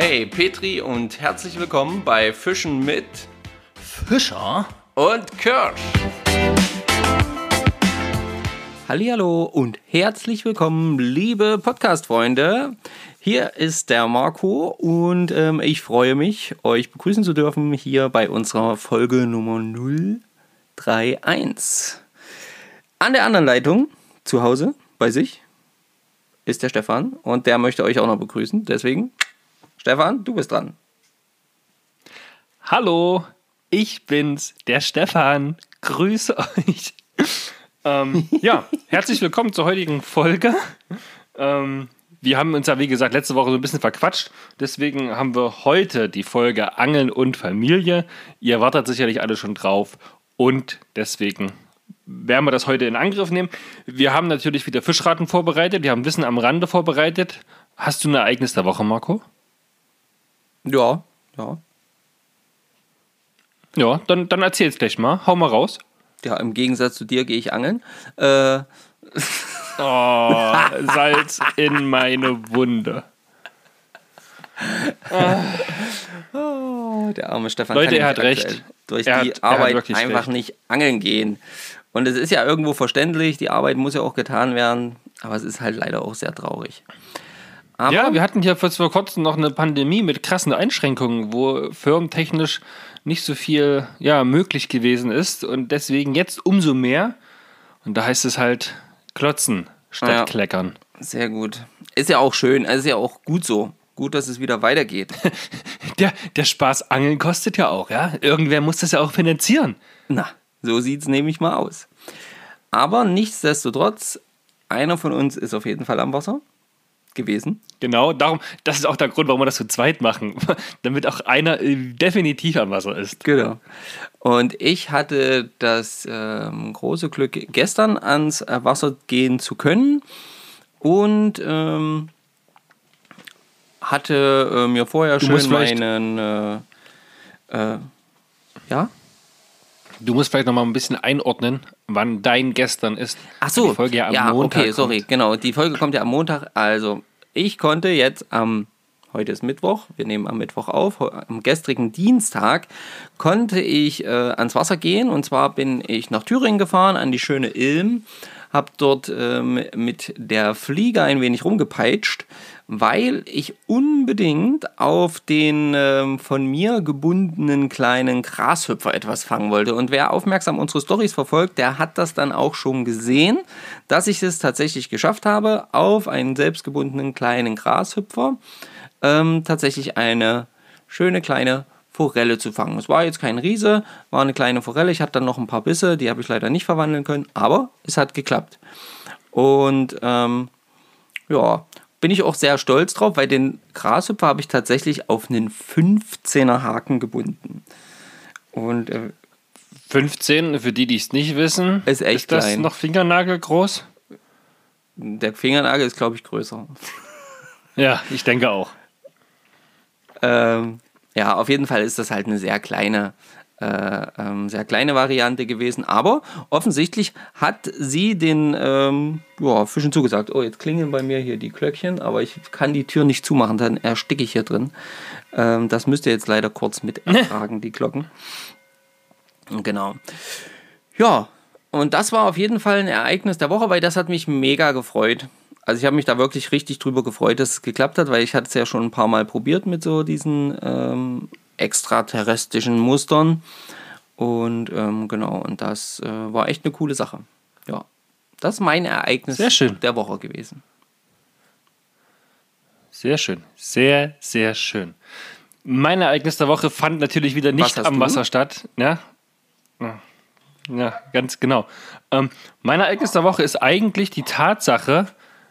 Hey Petri und herzlich willkommen bei Fischen mit Fischer und Kirsch. Hallihallo und herzlich willkommen, liebe Podcast-Freunde. Hier ist der Marco und ähm, ich freue mich, euch begrüßen zu dürfen hier bei unserer Folge Nummer 031. An der anderen Leitung, zu Hause, bei sich, ist der Stefan und der möchte euch auch noch begrüßen. Deswegen, Stefan, du bist dran. Hallo, ich bin's, der Stefan. Grüße euch. ähm, ja, herzlich willkommen zur heutigen Folge. Ähm, wir haben uns ja, wie gesagt, letzte Woche so ein bisschen verquatscht. Deswegen haben wir heute die Folge Angeln und Familie. Ihr wartet sicherlich alle schon drauf. Und deswegen werden wir das heute in Angriff nehmen. Wir haben natürlich wieder Fischraten vorbereitet. Wir haben Wissen am Rande vorbereitet. Hast du ein Ereignis der Woche, Marco? Ja, ja. Ja, dann, dann erzähl's gleich mal. Hau mal raus. Ja, im Gegensatz zu dir gehe ich angeln. Äh. Oh, Salz in meine Wunde. Oh, der arme Stefan. Leute, kann er hat recht. Durch Er die hat- Arbeit einfach recht. nicht angeln gehen. Und es ist ja irgendwo verständlich, die Arbeit muss ja auch getan werden, aber es ist halt leider auch sehr traurig. Aber Ja, wir hatten hier vor kurzem noch eine Pandemie mit krassen Einschränkungen, wo firmentechnisch nicht so viel ja, möglich gewesen ist und deswegen jetzt umso mehr. Und da heißt es halt klotzen statt Ja. kleckern. sehr gut. Ist ja auch schön, es ist ja auch gut so. Gut, dass es wieder weitergeht. Der, der Spaß Angeln kostet ja auch, ja. Irgendwer muss das ja auch finanzieren. Na, so sieht es nämlich mal aus. Aber nichtsdestotrotz, einer von uns ist auf jeden Fall am Wasser gewesen. Genau, darum, das ist auch der Grund, warum wir das zu zweit machen. Damit auch einer äh, definitiv am Wasser ist. Genau. Und ich hatte das ähm, große Glück, gestern ans äh, Wasser gehen zu können und ähm, hatte äh, mir vorher Du schön meinen. Äh, äh, ja? Du musst vielleicht noch mal ein bisschen einordnen, wann dein gestern ist. Ach so, Die Folge ja am Montag. okay, sorry, kommt. genau. Die Folge kommt ja am Montag. Also, ich konnte jetzt am, heute ist Mittwoch, wir nehmen am Mittwoch auf, am gestrigen Dienstag konnte ich äh, ans Wasser gehen. Und zwar bin ich nach Thüringen gefahren, an die schöne Ilm, habe dort ähm, mit der Fliege ein wenig rumgepeitscht, weil ich unbedingt auf den ähm, von mir gebundenen kleinen Grashüpfer etwas fangen wollte. Und wer aufmerksam unsere Stories verfolgt, der hat das dann auch schon gesehen, dass ich es tatsächlich geschafft habe, auf einen selbstgebundenen kleinen Grashüpfer ähm, tatsächlich eine schöne kleine Forelle zu fangen. Es war jetzt kein Riese, war eine kleine Forelle. Ich hatte dann noch ein paar Bisse, die habe ich leider nicht verwandeln können, aber es hat geklappt. Und ähm, ja, bin ich auch sehr stolz drauf, weil den Grashüpfer habe ich tatsächlich auf einen 15er Haken gebunden. Und äh, 15, für die, die es nicht wissen, Ist echt ist das klein. noch Fingernagel groß? der Fingernagel ist, glaube ich, größer. Ja, ich denke auch. Ähm, ja, auf jeden Fall ist das halt eine sehr kleine, äh, ähm, sehr kleine Variante gewesen. Aber offensichtlich hat sie den ähm, ja, Fischen zugesagt. Oh, jetzt klingeln bei mir hier die Glöckchen, aber ich kann die Tür nicht zumachen, dann ersticke ich hier drin. Ähm, das müsst ihr jetzt leider kurz mit ertragen, die Glocken. Genau. Ja, und das war auf jeden Fall ein Ereignis der Woche, weil das hat mich mega gefreut. Also ich habe mich da wirklich richtig drüber gefreut, dass es geklappt hat, weil ich hatte es ja schon ein paar Mal probiert mit so diesen ähm, extraterrestrischen Mustern. Und ähm, genau, und das äh, war echt eine coole Sache. Ja, das ist mein Ereignis Sehr schön. der Woche gewesen. Sehr schön. Sehr, sehr schön. Mein Ereignis der Woche fand natürlich wieder nicht am du? Wasser statt. Ja, Ja. ja ganz genau. Ähm, mein Ereignis der Woche ist eigentlich die Tatsache,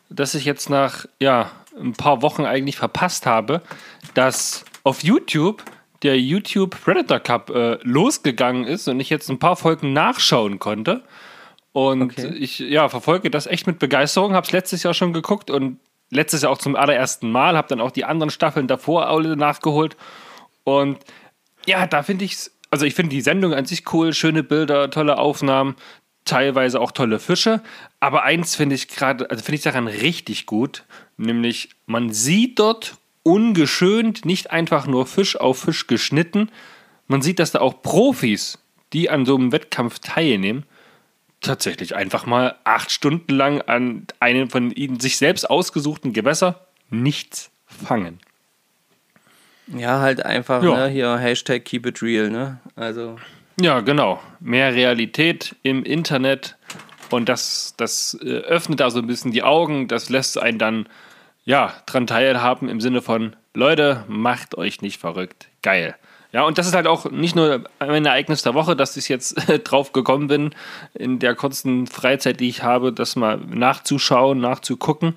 dass ich jetzt nach ja, ein paar Wochen eigentlich verpasst habe, dass auf YouTube der YouTube Predator Cup äh, losgegangen ist und ich jetzt ein paar Folgen nachschauen konnte. Und Okay. ich ja, verfolge das echt mit Begeisterung. Habe es letztes Jahr schon geguckt und letztes Jahr auch zum allerersten Mal. Habe dann auch die anderen Staffeln davor alle nachgeholt. Und ja, da finde ich es, also ich finde die Sendung an sich cool, schöne Bilder, tolle Aufnahmen, teilweise auch tolle Fische. Aber eins finde ich gerade, also finde ich daran richtig gut, nämlich man sieht dort ungeschönt, nicht einfach nur Fisch auf Fisch geschnitten. Man sieht, dass da auch Profis, die an so einem Wettkampf teilnehmen, tatsächlich einfach mal acht Stunden lang an einem von ihnen sich selbst ausgesuchten Gewässer nichts fangen. Ja, halt einfach, Ja. ne, hier Hashtag keep it real, ne? Also, Ja, genau. Mehr Realität im Internet und das, das äh, öffnet da so ein bisschen die Augen. Das lässt einen dann ja dran teilhaben im Sinne von Leute, macht euch nicht verrückt. Geil. Ja, und das ist halt auch nicht nur ein Ereignis der Woche, dass ich jetzt drauf gekommen bin, in der kurzen Freizeit, die ich habe, das mal nachzuschauen, nachzugucken.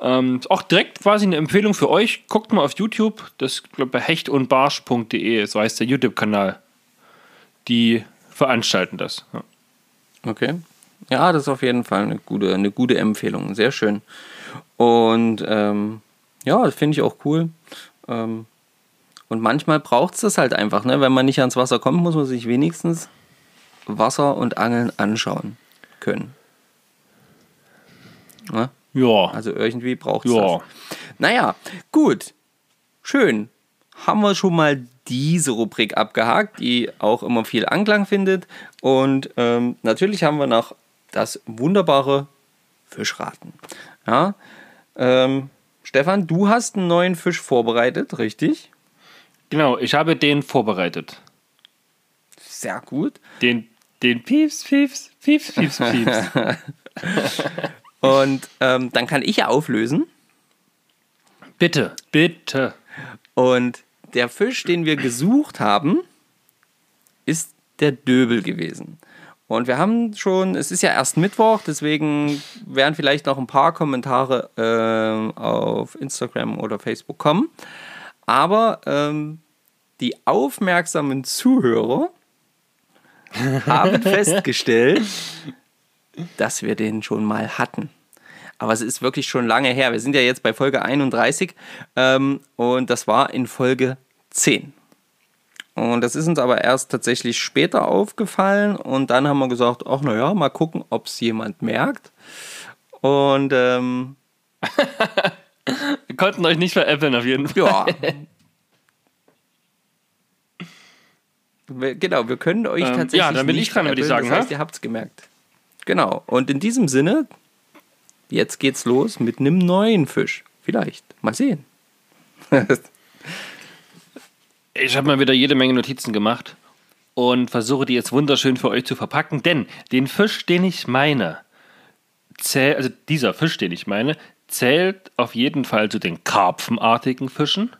Ähm, auch direkt quasi eine Empfehlung für euch. Guckt mal auf YouTube, das glaube bei hechtundbarsch.de, so heißt der YouTube-Kanal. Die veranstalten das. Ja. okay. Ja, das ist auf jeden Fall eine gute, eine gute Empfehlung. Sehr schön. Und ähm, ja, das finde ich auch cool. Ähm, und manchmal braucht es das halt einfach, ne? Wenn man nicht ans Wasser kommt, muss man sich wenigstens Wasser und Angeln anschauen können. Ne? Ja. Also irgendwie braucht es Ja. das. Naja, gut. Schön. Haben wir schon mal diese Rubrik abgehakt, die auch immer viel Anklang findet. Und ähm, natürlich haben wir noch das wunderbare Fischraten. Ja. Ähm, Stefan, du hast einen neuen Fisch vorbereitet, richtig? Genau, ich habe den vorbereitet. Sehr gut. Den, den Pieps, Pieps, Pieps, Pieps, Pieps. Und ähm, dann kann ich ja auflösen. bitte, bitte. Und der Fisch, den wir gesucht haben, ist der Döbel gewesen. Und wir haben schon, es ist ja erst Mittwoch, deswegen werden vielleicht noch ein paar Kommentare ähm, auf Instagram oder Facebook kommen. Aber ähm, die aufmerksamen Zuhörer haben festgestellt, dass wir den schon mal hatten. Aber es ist wirklich schon lange her. Wir sind ja jetzt bei Folge 31 ähm, und das war in Folge 10. Und das ist uns aber erst tatsächlich später aufgefallen und dann haben wir gesagt, ach naja, mal gucken, ob es jemand merkt. Und ähm, Wir konnten euch nicht veräppeln auf jeden Fall. ja. Wir- genau, wir können euch Ähm, tatsächlich. ja, dann bin ich dran, würde ich sagen, Das heißt, ihr habt es gemerkt. Genau. Und in diesem Sinne, jetzt geht's los mit einem neuen Fisch. Vielleicht. Mal sehen. Ich habe mal wieder jede Menge Notizen gemacht und versuche die jetzt wunderschön für euch zu verpacken, denn den Fisch, den ich meine, zählt, also dieser Fisch, den ich meine, zählt auf jeden Fall zu den karpfenartigen Fischen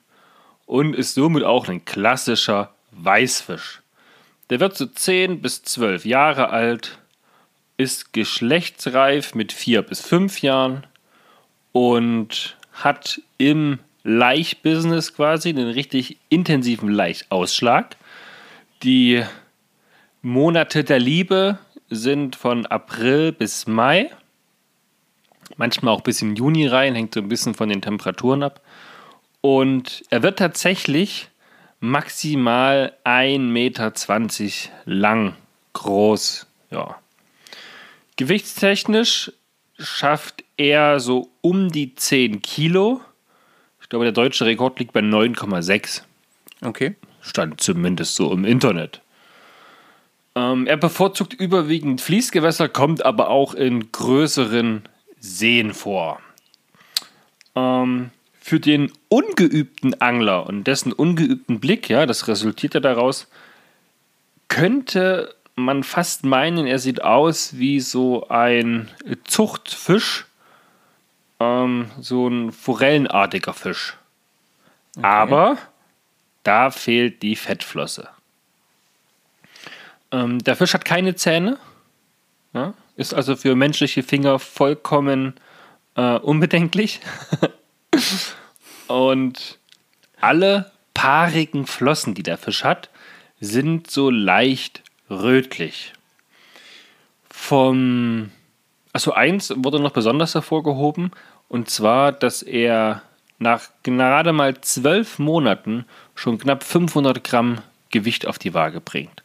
und ist somit auch ein klassischer Weißfisch. Der wird so 10 bis 12 Jahre alt, ist geschlechtsreif mit 4 bis 5 Jahren und hat im Laichbusiness quasi einen richtig intensiven Laichausschlag. Die Monate der Liebe sind von April bis Mai, manchmal auch bis in Juni rein, hängt so ein bisschen von den Temperaturen ab. Und er wird tatsächlich maximal 1,20 Meter lang, groß, ja. Gewichtstechnisch schafft er so um die 10 Kilo. Glaube, der deutsche Rekord liegt bei 9,6. Okay. Stand zumindest so im Internet. Ähm, er bevorzugt überwiegend Fließgewässer, kommt aber auch in größeren Seen vor. Ähm, für den ungeübten Angler und dessen ungeübten Blick, ja, das resultiert ja daraus, könnte man fast meinen, er sieht aus wie so ein Zuchtfisch, ähm, so ein forellenartiger Fisch. Aber da fehlt die Fettflosse. Ähm, der Fisch hat keine Zähne, ja, ist also für menschliche Finger vollkommen äh, unbedenklich. Und alle paarigen Flossen, die der Fisch hat, sind so leicht rötlich. Vom, also eins wurde noch besonders hervorgehoben, und zwar, dass er nach gerade mal zwölf Monaten schon knapp 500 Gramm Gewicht auf die Waage bringt.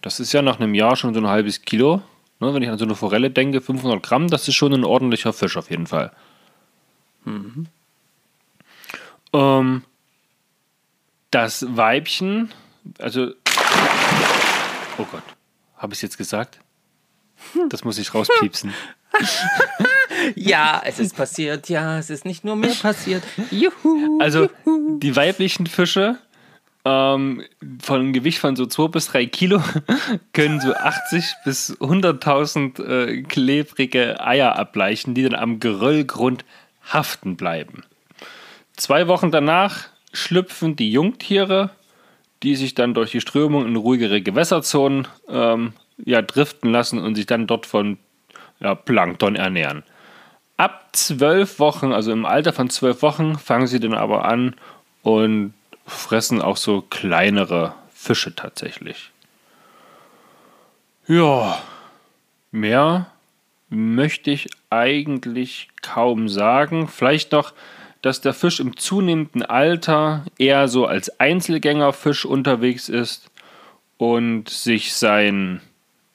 Das ist ja nach einem Jahr schon so ein halbes Kilo. Ne, wenn ich an so eine Forelle denke, 500 Gramm, das ist schon ein ordentlicher Fisch auf jeden Fall. Ähm, das Weibchen, also. Oh Gott, habe ich es jetzt gesagt? Das muss ich rauspiepsen. Ja, es ist passiert. Ja, es ist nicht nur mir passiert. Juhu. Also die weiblichen Fische ähm, von einem Gewicht von so 2 bis 3 Kilo können so 80 bis 100.000 äh, klebrige Eier ableichen, die dann am Geröllgrund haften bleiben. Zwei Wochen danach schlüpfen die Jungtiere, die sich dann durch die Strömung in ruhigere Gewässerzonen ähm, ja, driften lassen und sich dann dort von ja, Plankton ernähren. Ab zwölf Wochen, also im Alter von zwölf Wochen, fangen sie dann aber an und fressen auch so kleinere Fische tatsächlich. Ja, mehr möchte ich eigentlich kaum sagen. Vielleicht noch, dass der Fisch im zunehmenden Alter eher so als Einzelgängerfisch unterwegs ist und sich sein,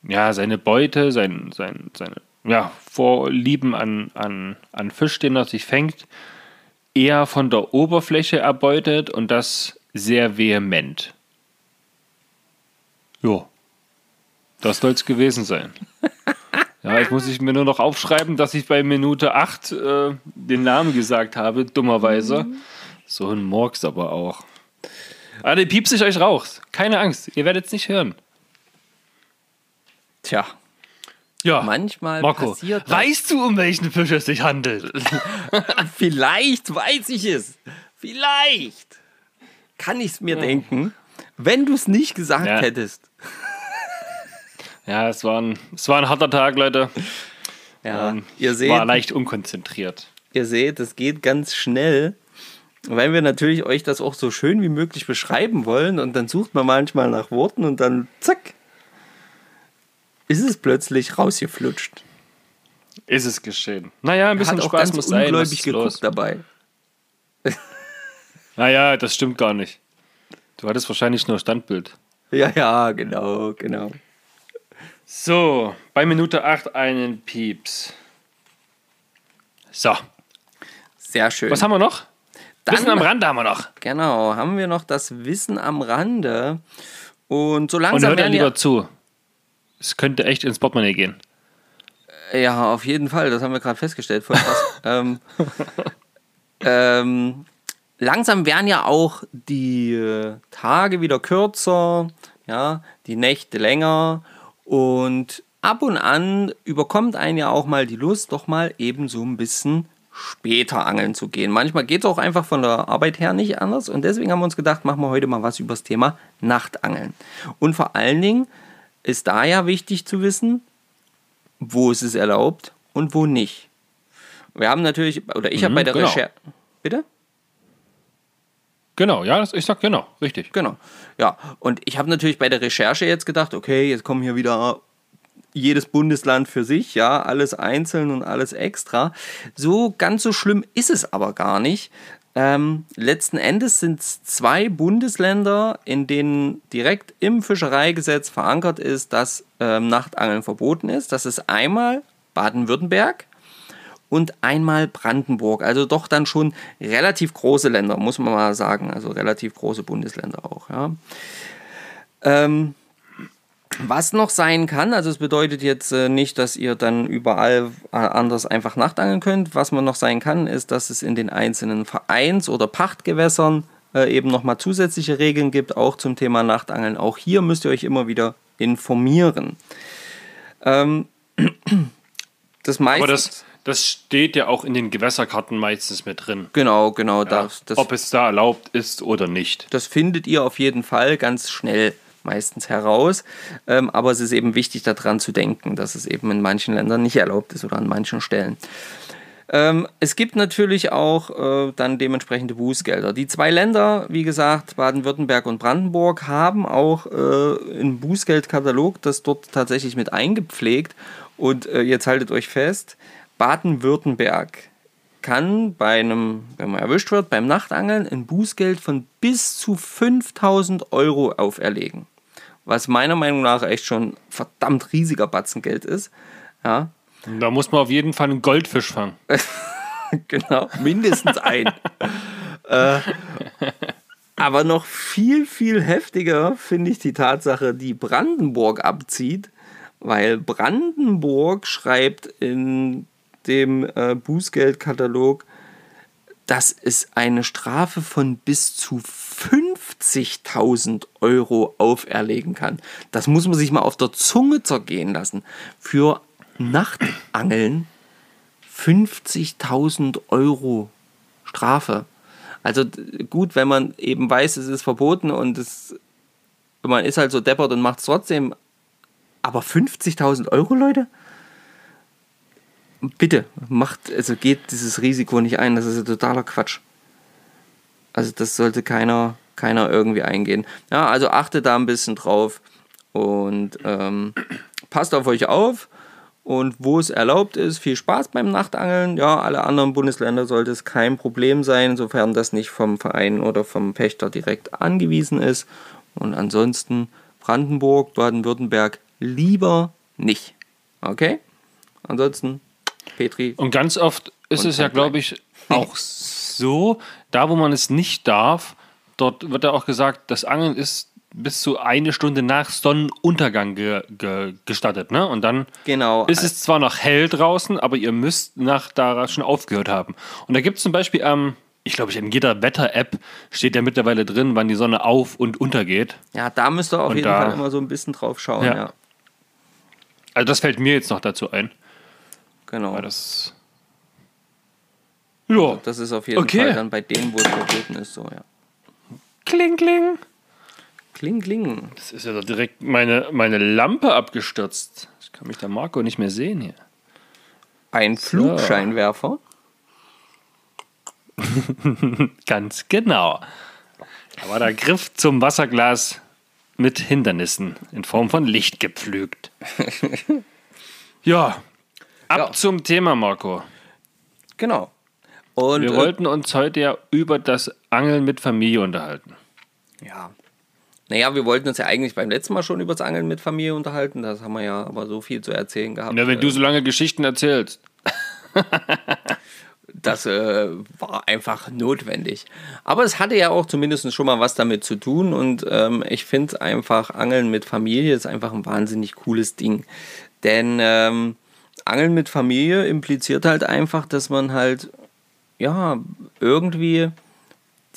ja, seine Beute, sein, sein, seine ja, Vorlieben an, an, an Fisch, den er sich fängt, eher von der Oberfläche erbeutet und das sehr vehement. Jo, das soll es gewesen sein. Ja, jetzt muss ich mir nur noch aufschreiben, dass ich bei Minute 8 äh, den Namen gesagt habe, dummerweise. So ein Murks aber auch. Ah, den piepse ich euch raus. Keine Angst, ihr werdet es nicht hören. Tja, Ja, manchmal Marco, passiert das. weißt du, um welchen Fisch es sich handelt? Vielleicht weiß ich es. Vielleicht kann ich es mir denken, wenn du es nicht gesagt Ja. hättest. Ja, es war ein, es war ein harter Tag, Leute. Ja, Ähm, ihr seht, War leicht unkonzentriert. ihr seht, es geht ganz schnell, weil wir natürlich euch das auch so schön wie möglich beschreiben wollen und dann sucht man manchmal nach Worten und dann zack, ist es plötzlich rausgeflutscht. Ist es geschehen. Naja, ein bisschen Hat auch Spaß ganz muss sein. Ungläubig geguckt los? dabei. Naja, das stimmt gar nicht. Du hattest wahrscheinlich nur Standbild. Ja, ja, genau, genau. So, bei Minute 8 einen Pieps. So, Sehr schön. was haben wir noch? Dann- Wissen am Rand haben wir noch. Genau, haben wir noch das Wissen am Rande. Und so Und langsam hört er lieber zu. Es könnte echt ins Portemonnaie gehen. ja, auf jeden Fall, das haben wir gerade festgestellt. Voll krass. ähm, ähm, langsam werden ja auch die äh, Tage wieder kürzer, ja, die Nächte länger und ab und an überkommt einen ja auch mal die Lust, doch mal eben so ein bisschen später angeln zu gehen. Manchmal geht es auch einfach von der Arbeit her nicht anders und deswegen haben wir uns gedacht, machen wir heute mal was über das Thema Nachtangeln. Und vor allen Dingen ist da ja wichtig zu wissen, wo ist es erlaubt und wo nicht. Wir haben natürlich, oder ich habe Mhm, bei der genau. Recherche. Bitte? Genau, ja, das, ich sag genau, richtig. Genau. Ja, und ich habe natürlich bei der Recherche jetzt gedacht, okay, jetzt kommen hier wieder jedes Bundesland für sich, ja, alles einzeln und alles extra. So ganz so schlimm ist es aber gar nicht. Ähm, letzten Endes sind es zwei Bundesländer, in denen direkt im Fischereigesetz verankert ist, dass ähm, Nachtangeln verboten ist. Das ist einmal Baden-Württemberg und einmal Brandenburg. Also doch dann schon relativ große Länder, muss man mal sagen. Also relativ große Bundesländer auch. Ja. Ähm, was noch sein kann, also es bedeutet jetzt äh, nicht, dass ihr dann überall äh, anders einfach nachtangeln könnt. Was man noch sein kann, ist, dass es in den einzelnen Vereins- oder Pachtgewässern äh, eben nochmal zusätzliche Regeln gibt, auch zum Thema Nachtangeln. Auch hier müsst ihr euch immer wieder informieren. Ähm, das meiste. Aber das, das steht ja auch in den Gewässerkarten meistens mit drin. Genau, genau. Ja, das, das, ob es da erlaubt ist oder nicht. das findet ihr auf jeden Fall ganz schnell meistens heraus. Ähm, aber es ist eben wichtig, daran zu denken, dass es eben in manchen Ländern nicht erlaubt ist oder an manchen Stellen. Ähm, es gibt natürlich auch äh, dann dementsprechende Bußgelder. Die zwei Länder, wie gesagt, Baden-Württemberg und Brandenburg, haben auch äh, einen Bußgeldkatalog, das dort tatsächlich mit eingepflegt. Und äh, jetzt haltet euch fest, Baden-Württemberg kann bei einem, wenn man erwischt wird, beim Nachtangeln ein Bußgeld von bis zu 5000 Euro auferlegen. Was meiner Meinung nach echt schon verdammt riesiger Batzengeld ist. Ja, Da muss man auf jeden Fall einen Goldfisch fangen. genau, mindestens ein. äh, aber noch viel, viel heftiger finde ich die Tatsache, die Brandenburg abzieht, weil Brandenburg schreibt in dem äh, Bußgeldkatalog, dass es eine Strafe von bis zu 50.000 Euro auferlegen kann. Das muss man sich mal auf der Zunge zergehen lassen. Für Nachtangeln 50.000 Euro Strafe. Also gut, wenn man eben weiß, es ist verboten und es, man ist halt so deppert und macht es trotzdem. Aber 50.000 Euro, Leute? Bitte, macht, also geht dieses Risiko nicht ein. Das ist ja totaler Quatsch. Also das sollte keiner, keiner irgendwie eingehen. Ja, also achtet da ein bisschen drauf und ähm, passt auf euch auf. Und wo es erlaubt ist, viel Spaß beim Nachtangeln. Ja, alle anderen Bundesländer sollte es kein Problem sein, sofern das nicht vom Verein oder vom Pächter direkt angewiesen ist. Und ansonsten Brandenburg, Baden-Württemberg lieber nicht. Okay? Ansonsten Petri. Und ganz oft ist es ja, glaube ich, auch so, da wo man es nicht darf, dort wird ja auch gesagt, das Angeln ist bis zu eine Stunde nach Sonnenuntergang ge, ge, gestattet. Ne? Und dann genau. ist es zwar noch hell draußen, aber ihr müsst nach da schon aufgehört haben. Und da gibt es zum Beispiel am, ähm, ich glaube, in jeder Wetter-App steht ja mittlerweile drin, wann die Sonne auf und untergeht. Ja, da müsst ihr auf und jeden da, Fall immer so ein bisschen drauf schauen. Ja. ja. Also das fällt mir jetzt noch dazu ein. Genau. Weil das ja. Also das ist auf jeden okay. Fall dann bei denen, wo es verboten ist, so, ja. Kling, kling. Kling, kling. Das ist ja doch direkt meine, meine Lampe abgestürzt. Ich kann mich der Marco nicht mehr sehen hier. Ein so. Flugscheinwerfer? Ganz genau. Da war der Griff zum Wasserglas mit Hindernissen in Form von Licht gepflügt. ja, ab ja. zum Thema, Marco. Genau. Und, Wir äh, wollten uns heute ja über das Angeln mit Familie unterhalten. Ja, naja, wir wollten uns ja eigentlich beim letzten Mal schon über das Angeln mit Familie unterhalten. Das haben wir ja aber so viel zu erzählen gehabt. Na, wenn du so lange Geschichten erzählst. das äh, war einfach notwendig. Aber es hatte ja auch zumindest schon mal was damit zu tun. Und ähm, ich finde einfach, Angeln mit Familie ist einfach ein wahnsinnig cooles Ding. Denn ähm, Angeln mit Familie impliziert halt einfach, dass man halt, ja, irgendwie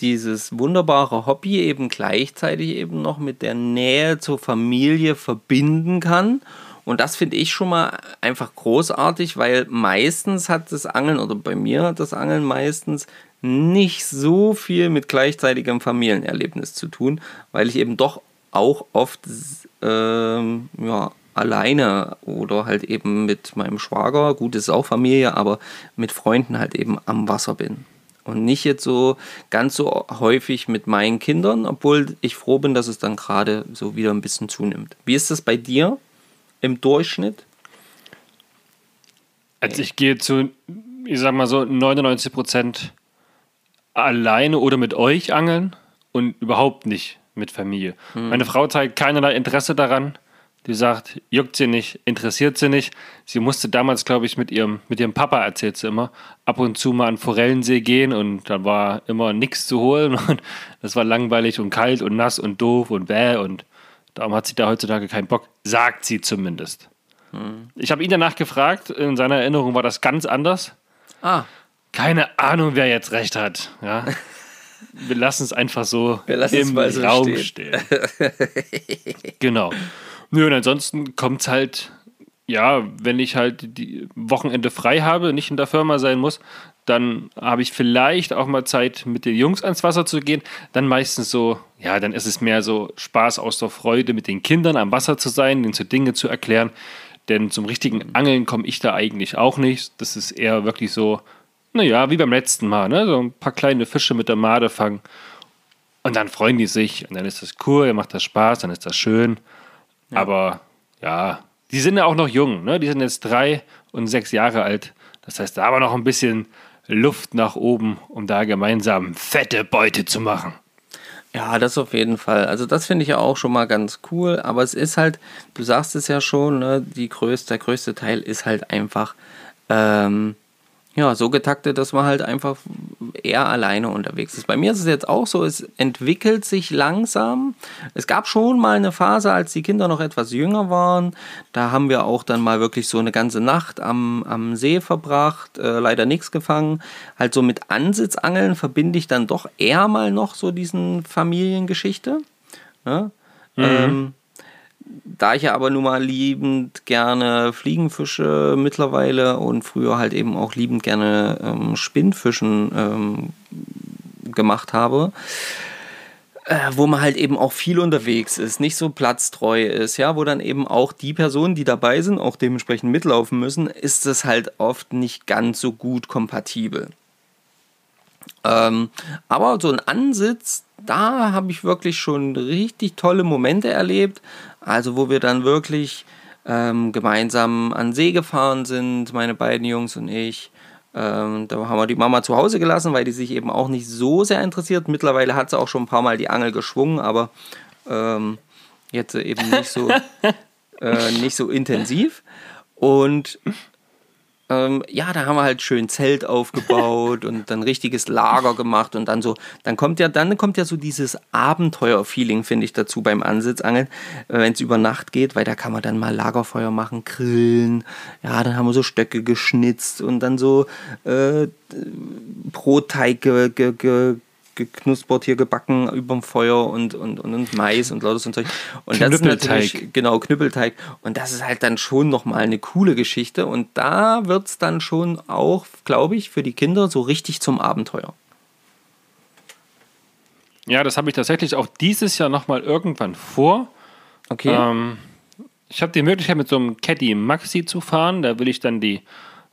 dieses wunderbare Hobby eben gleichzeitig eben noch mit der Nähe zur Familie verbinden kann. Und das finde ich schon mal einfach großartig, weil meistens hat das Angeln, oder bei mir hat das Angeln meistens nicht so viel mit gleichzeitigem Familienerlebnis zu tun, weil ich eben doch auch oft ähm, ja, alleine oder halt eben mit meinem Schwager, gut, ist auch Familie, aber mit Freunden halt eben am Wasser bin. Und nicht jetzt so ganz so häufig mit meinen Kindern, obwohl ich froh bin, dass es dann gerade so wieder ein bisschen zunimmt. Wie ist das bei dir im Durchschnitt? Also ich gehe zu, ich sag mal so, 99 Prozent alleine oder mit euch angeln und überhaupt nicht mit Familie. Hm. Meine Frau zeigt keinerlei Interesse daran. Die sagt, juckt sie nicht, interessiert sie nicht. Sie musste damals, glaube ich, mit ihrem, mit ihrem Papa, erzählt sie immer, ab und zu mal an Forellensee gehen und da war immer nichts zu holen und das war langweilig und kalt und nass und doof und bäh und darum hat sie da heutzutage keinen Bock, sagt sie zumindest. Hm. Ich habe ihn danach gefragt, in seiner Erinnerung war das ganz anders. Ah. Keine Ahnung, wer jetzt recht hat. Ja. Wir lassen es einfach so im Raum stehen. stehen. genau. Nö, und ansonsten kommt es halt, ja, wenn ich halt die Wochenende frei habe, nicht in der Firma sein muss, dann habe ich vielleicht auch mal Zeit, mit den Jungs ans Wasser zu gehen. Dann meistens so, ja, dann ist es mehr so Spaß aus der Freude, mit den Kindern am Wasser zu sein, ihnen so Dinge zu erklären. Denn zum richtigen Angeln komme ich da eigentlich auch nicht. Das ist eher wirklich so, naja, wie beim letzten Mal, ne? So ein paar kleine Fische mit der Made fangen. Und dann freuen die sich und dann ist das cool, macht das Spaß, dann ist das schön. Aber ja, die sind ja auch noch jung, ne? Die sind jetzt drei und sechs Jahre alt. Das heißt, da war noch ein bisschen Luft nach oben, um da gemeinsam fette Beute zu machen. Ja, das auf jeden Fall. Also das finde ich ja auch schon mal ganz cool. Aber es ist halt, du sagst es ja schon, ne, die größte, der größte Teil ist halt einfach ähm, ja, so getaktet, dass man halt einfach eher alleine unterwegs ist. Bei mir ist es jetzt auch so, es entwickelt sich langsam. Es gab schon mal eine Phase, als die Kinder noch etwas jünger waren. Da haben wir auch dann mal wirklich so eine ganze Nacht am, am See verbracht, äh, leider nichts gefangen. Halt so mit Ansitzangeln verbinde ich dann doch eher mal noch so diesen Familiengeschichte. Ne? Mhm. Ähm, da ich ja aber nun mal liebend gerne Fliegenfische mittlerweile und früher halt eben auch liebend gerne ähm, Spinnfischen ähm, gemacht habe, äh, wo man halt eben auch viel unterwegs ist, nicht so platztreu ist, ja, wo dann eben auch die Personen, die dabei sind, auch dementsprechend mitlaufen müssen, ist es halt oft nicht ganz so gut kompatibel. Ähm, aber so ein Ansitz, da habe ich wirklich schon richtig tolle Momente erlebt. Also wo wir dann wirklich ähm, gemeinsam an See gefahren sind, meine beiden Jungs und ich. Ähm, da haben wir die Mama zu Hause gelassen, weil die sich eben auch nicht so sehr interessiert. Mittlerweile hat sie auch schon ein paar Mal die Angel geschwungen, aber ähm, jetzt eben nicht so, äh, nicht so intensiv. Und ähm, ja, da haben wir halt schön Zelt aufgebaut und dann richtiges Lager gemacht und dann so, dann kommt ja, dann kommt ja so dieses Abenteuer-Feeling, finde ich, dazu beim Ansitzangeln, wenn es über Nacht geht, weil da kann man dann mal Lagerfeuer machen, grillen, ja, dann haben wir so Stöcke geschnitzt und dann so äh, Brotteig ge, ge, ge, geknuspert, hier gebacken über dem Feuer und, und, und, und Mais und lauter so ein Zeug. Und das ist natürlich, genau, Knüppelteig. Und das ist halt dann schon nochmal eine coole Geschichte. Und da wird es dann schon auch, glaube ich, für die Kinder so richtig zum Abenteuer. Ja, das habe ich tatsächlich auch dieses Jahr nochmal irgendwann vor. Okay. Ähm, ich habe die Möglichkeit, mit so einem Caddy Maxi zu fahren. Da will ich dann die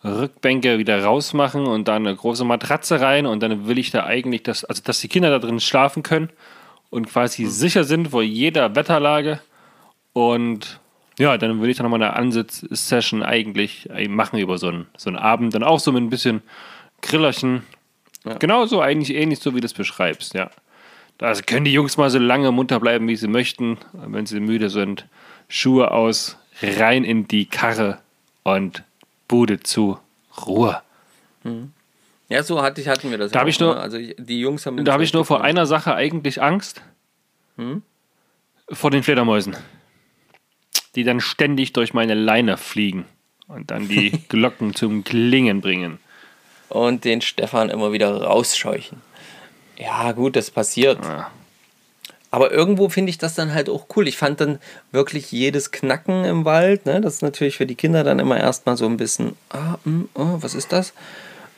Rückbänke wieder rausmachen und da eine große Matratze rein und dann will ich da eigentlich, dass, also dass die Kinder da drin schlafen können und quasi mhm. sicher sind vor jeder Wetterlage. Und ja, dann will ich dann nochmal eine Ansitz-Session eigentlich machen über so einen, so einen Abend. Dann auch so mit ein bisschen Grillerchen. Ja. Genauso eigentlich ähnlich so, wie du es beschreibst, ja. Da können die Jungs mal so lange munter bleiben, wie sie möchten, wenn sie müde sind. Schuhe aus, rein in die Karre und Bude zu, Ruhe. Hm. Ja, so hatte ich, hatten wir das. Da habe ich nur, also die Jungs haben da habe ich nur vor einer Sache eigentlich Angst. Hm? Vor den Fledermäusen. Die dann ständig durch meine Leine fliegen und dann die Glocken zum Klingen bringen. Und den Stefan immer wieder rausscheuchen. Ja, gut, das passiert. Ja. Aber irgendwo finde ich das dann halt auch cool. Ich fand dann wirklich jedes Knacken im Wald, ne, das ist natürlich für die Kinder dann immer erstmal so ein bisschen, ah, mh, hm, oh, was ist das?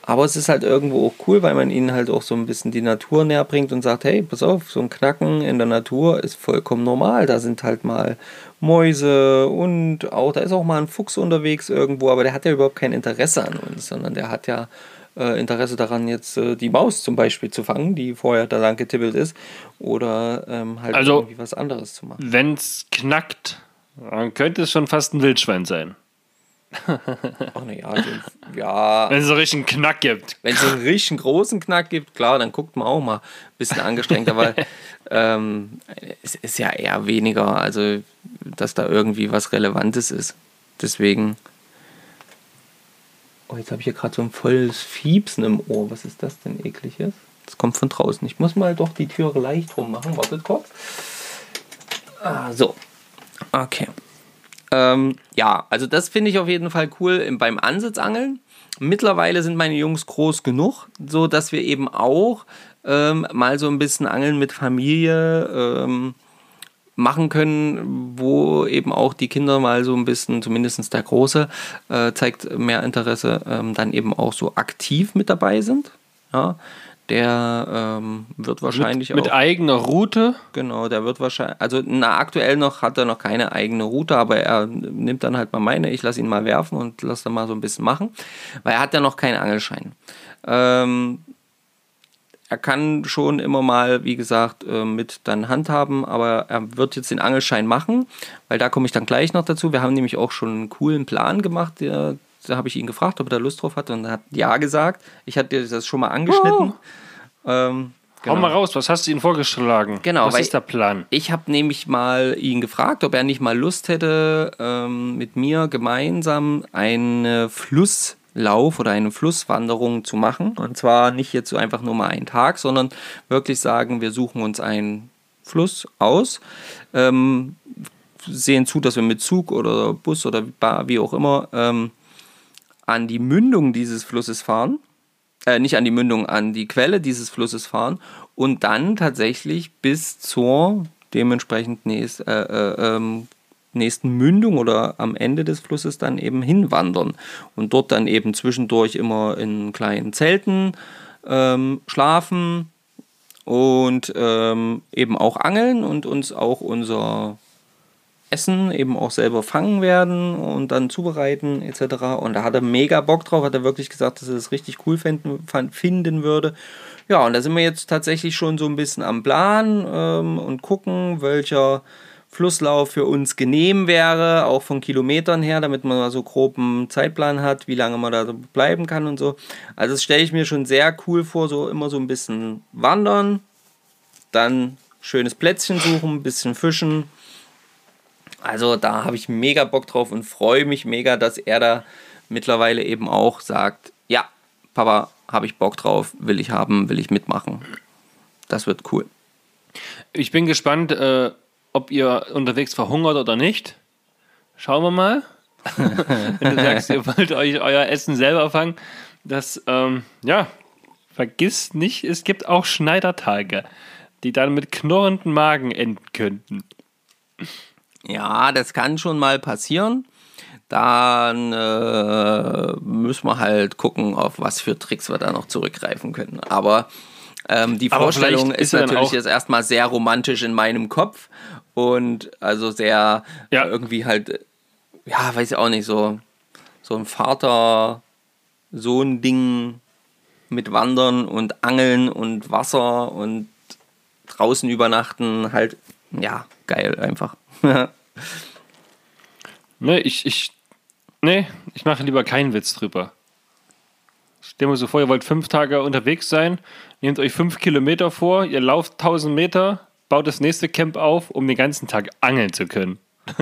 Aber es ist halt irgendwo auch cool, weil man ihnen halt auch so ein bisschen die Natur näher bringt und sagt, hey, pass auf, so ein Knacken in der Natur ist vollkommen normal. Da sind halt mal Mäuse und auch, da ist auch mal ein Fuchs unterwegs irgendwo, aber der hat ja überhaupt kein Interesse an uns, sondern der hat ja äh, Interesse daran, jetzt äh, die Maus zum Beispiel zu fangen, die vorher da lang getippelt ist, oder ähm, halt also, irgendwie was anderes zu machen. Wenn es knackt, dann könnte es schon fast ein Wildschwein sein. Ach ne, ja, ja. Wenn es so einen richtigen Knack gibt. Wenn es einen richtig großen Knack gibt, klar, dann guckt man auch mal ein bisschen angestrengter, weil ähm, es ist ja eher weniger, also dass da irgendwie was Relevantes ist. Deswegen Oh, jetzt habe ich hier gerade so ein volles Fiepsen im Ohr. Was ist das denn ekliges? Das kommt von draußen. Ich muss mal doch die Türe leicht rummachen. Wartet kurz. Ah, so. Okay. Ähm, ja, also das finde ich auf jeden Fall cool beim Ansitzangeln. Mittlerweile sind meine Jungs groß genug, so dass wir eben auch ähm, mal so ein bisschen Angeln mit Familie ähm, machen können, wo eben auch die Kinder mal so ein bisschen, zumindest der Große, äh, zeigt mehr Interesse, ähm, dann eben auch so aktiv mit dabei sind. Ja, der ähm, wird wahrscheinlich mit, auch. Mit eigener Route? Genau, der wird wahrscheinlich. Also na, aktuell noch hat er noch keine eigene Route, aber er nimmt dann halt mal meine, ich lasse ihn mal werfen und lasse dann mal so ein bisschen machen. Weil er hat ja noch keinen Angelschein. Ähm, er kann schon immer mal, wie gesagt, äh, mit dann handhaben, aber er wird jetzt den Angelschein machen, weil da komme ich dann gleich noch dazu. Wir haben nämlich auch schon einen coolen Plan gemacht, da habe ich ihn gefragt, ob er da Lust drauf hat und er hat ja gesagt. Ich hatte das schon mal angeschnitten. Oh. Ähm, Genau. Hau mal raus, was hast du ihm vorgeschlagen? Genau, was ist der Plan? Ich habe nämlich mal ihn gefragt, ob er nicht mal Lust hätte, ähm, mit mir gemeinsam eine Fluss Lauf oder eine Flusswanderung zu machen. Und zwar nicht jetzt so einfach nur mal einen Tag, sondern wirklich sagen, wir suchen uns einen Fluss aus, ähm, sehen zu, dass wir mit Zug oder Bus oder wie auch immer ähm, an die Mündung dieses Flusses fahren. Äh, nicht an die Mündung, an die Quelle dieses Flusses fahren und dann tatsächlich bis zur dementsprechend nächst, äh, äh, ähm, nächsten Mündung oder am Ende des Flusses dann eben hinwandern und dort dann eben zwischendurch immer in kleinen Zelten ähm, schlafen und ähm, eben auch angeln und uns auch unser Essen eben auch selber fangen werden und dann zubereiten etc. Und da hat er mega Bock drauf, hat er wirklich gesagt, dass er das richtig cool finden, finden würde. Ja, und da sind wir jetzt tatsächlich schon so ein bisschen am Plan ähm, und gucken, welcher Flusslauf für uns genehm wäre, auch von Kilometern her, damit man mal so grob einen Zeitplan hat, wie lange man da bleiben kann und so. Also das stelle ich mir schon sehr cool vor, so immer so ein bisschen wandern, dann schönes Plätzchen suchen, ein bisschen fischen. Also da habe ich mega Bock drauf und freue mich mega, dass er da mittlerweile eben auch sagt, ja, Papa, habe ich Bock drauf, will ich haben, will ich mitmachen. Das wird cool. Ich bin gespannt, äh, ob ihr unterwegs verhungert oder nicht. Schauen wir mal. Wenn du sagst, ihr wollt euch euer Essen selber fangen, das, ähm, ja, vergiss nicht, es gibt auch Schneidertage, die dann mit knurrenden Magen enden könnten. Ja, das kann schon mal passieren. Dann äh, müssen wir halt gucken, auf was für Tricks wir da noch zurückgreifen können. Aber ähm, die Aber Vorstellung ist, ist natürlich jetzt erstmal sehr romantisch in meinem Kopf und also sehr ja. irgendwie halt, ja, weiß ich auch nicht, so, so ein Vater, Sohn-Ding mit Wandern und Angeln und Wasser und draußen übernachten, halt, ja, geil einfach. ne, ich, ich, nee, ich mache lieber keinen Witz drüber. Stell mir so vor, ihr wollt fünf Tage unterwegs sein, nehmt euch fünf Kilometer vor, ihr lauft 1000 Meter, baut das nächste Camp auf, um den ganzen Tag angeln zu können.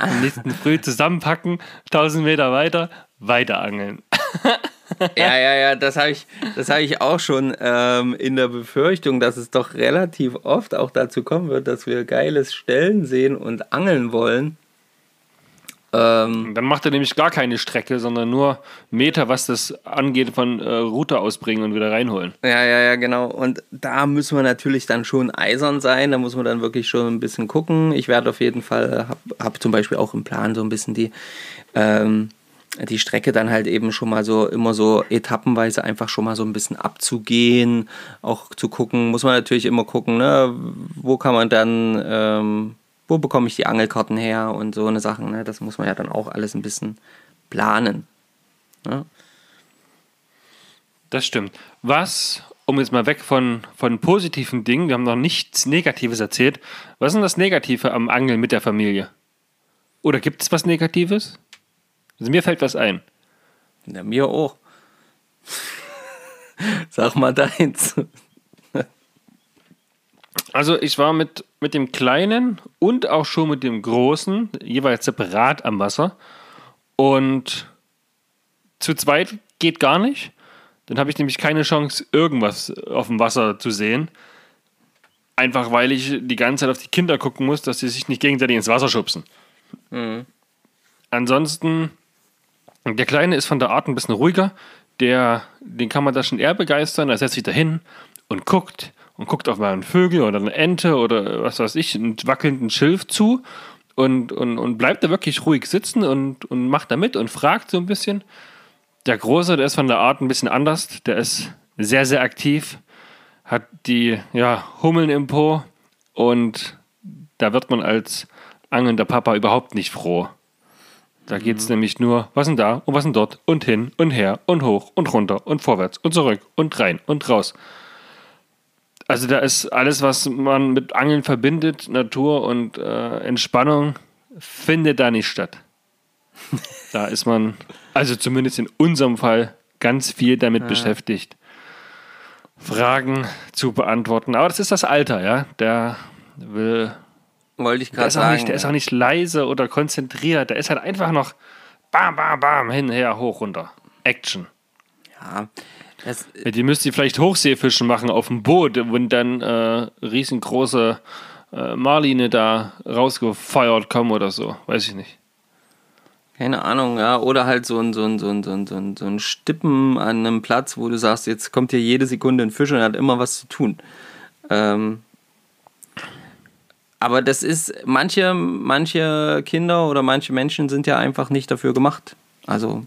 Am nächsten Früh zusammenpacken, 1000 Meter weiter, weiter angeln. ja, ja, ja, das habe ich, hab ich auch schon ähm, in der Befürchtung, dass es doch relativ oft auch dazu kommen wird, dass wir geiles Stellen sehen und angeln wollen ähm, Dann macht er nämlich gar keine Strecke, sondern nur Meter, was das angeht, von äh, Route ausbringen und wieder reinholen. Ja, ja, ja, genau. Und da müssen wir natürlich dann schon eisern sein. Da muss man dann wirklich schon ein bisschen gucken. Ich werde auf jeden Fall, habe hab zum Beispiel auch im Plan so ein bisschen die. Ähm, die Strecke dann halt eben schon mal so immer so etappenweise einfach schon mal so ein bisschen abzugehen, auch zu gucken, muss man natürlich immer gucken, ne, wo kann man dann ähm, wo bekomme ich die Angelkarten her und so eine Sachen. Ne? Das muss man ja dann auch alles ein bisschen planen. Ne? Das stimmt. Was, um jetzt mal weg von, von positiven Dingen, wir haben noch nichts Negatives erzählt, was ist denn das Negative am Angeln mit der Familie? Oder gibt es was Negatives? Also mir fällt was ein. Ja, mir auch. Sag mal deins. Also ich war mit, mit dem Kleinen und auch schon mit dem Großen jeweils separat am Wasser. Und zu zweit geht gar nicht. Dann habe ich nämlich keine Chance, irgendwas auf dem Wasser zu sehen. Einfach weil ich die ganze Zeit auf die Kinder gucken muss, dass sie sich nicht gegenseitig ins Wasser schubsen. Mhm. Ansonsten, der Kleine ist von der Art ein bisschen ruhiger. Der, den kann man da schon eher begeistern. Er setzt sich da hin und guckt und guckt auf mal einen Vögel oder eine Ente oder was weiß ich, einen wackelnden Schilf zu und, und, und bleibt da wirklich ruhig sitzen und, und macht da mit und fragt so ein bisschen. Der Große, der ist von der Art ein bisschen anders, der ist sehr, sehr aktiv, hat die ja, Hummeln im Po und da wird man als angelnder Papa überhaupt nicht froh. Da geht es mhm. nämlich nur, was denn da und was denn dort und hin und her und hoch und runter und vorwärts und zurück und rein und raus. Also da ist alles, was man mit Angeln verbindet, Natur und äh, Entspannung, findet da nicht statt. da ist man, also zumindest in unserem Fall, ganz viel damit ja. beschäftigt, Fragen zu beantworten. Aber das ist das Alter, ja. Der will. Wollte ich gerade sagen. Nicht, der ist auch nicht leise oder konzentriert. Der ist halt einfach noch bam, bam, bam, hin, her, hoch, runter. Action. Ja, das, Ja, die müsst ihr vielleicht Hochseefischen machen auf dem Boot und dann äh, riesengroße äh, Marline da rausgefeuert kommen oder so. Weiß ich nicht. keine Ahnung, ja. Oder halt so ein, so ein, so ein, so ein, so ein, so ein Stippen an einem Platz, wo du sagst, jetzt kommt hier jede Sekunde ein Fisch und er hat immer was zu tun. Ähm, aber das ist, manche, manche Kinder oder manche Menschen sind ja einfach nicht dafür gemacht. Also,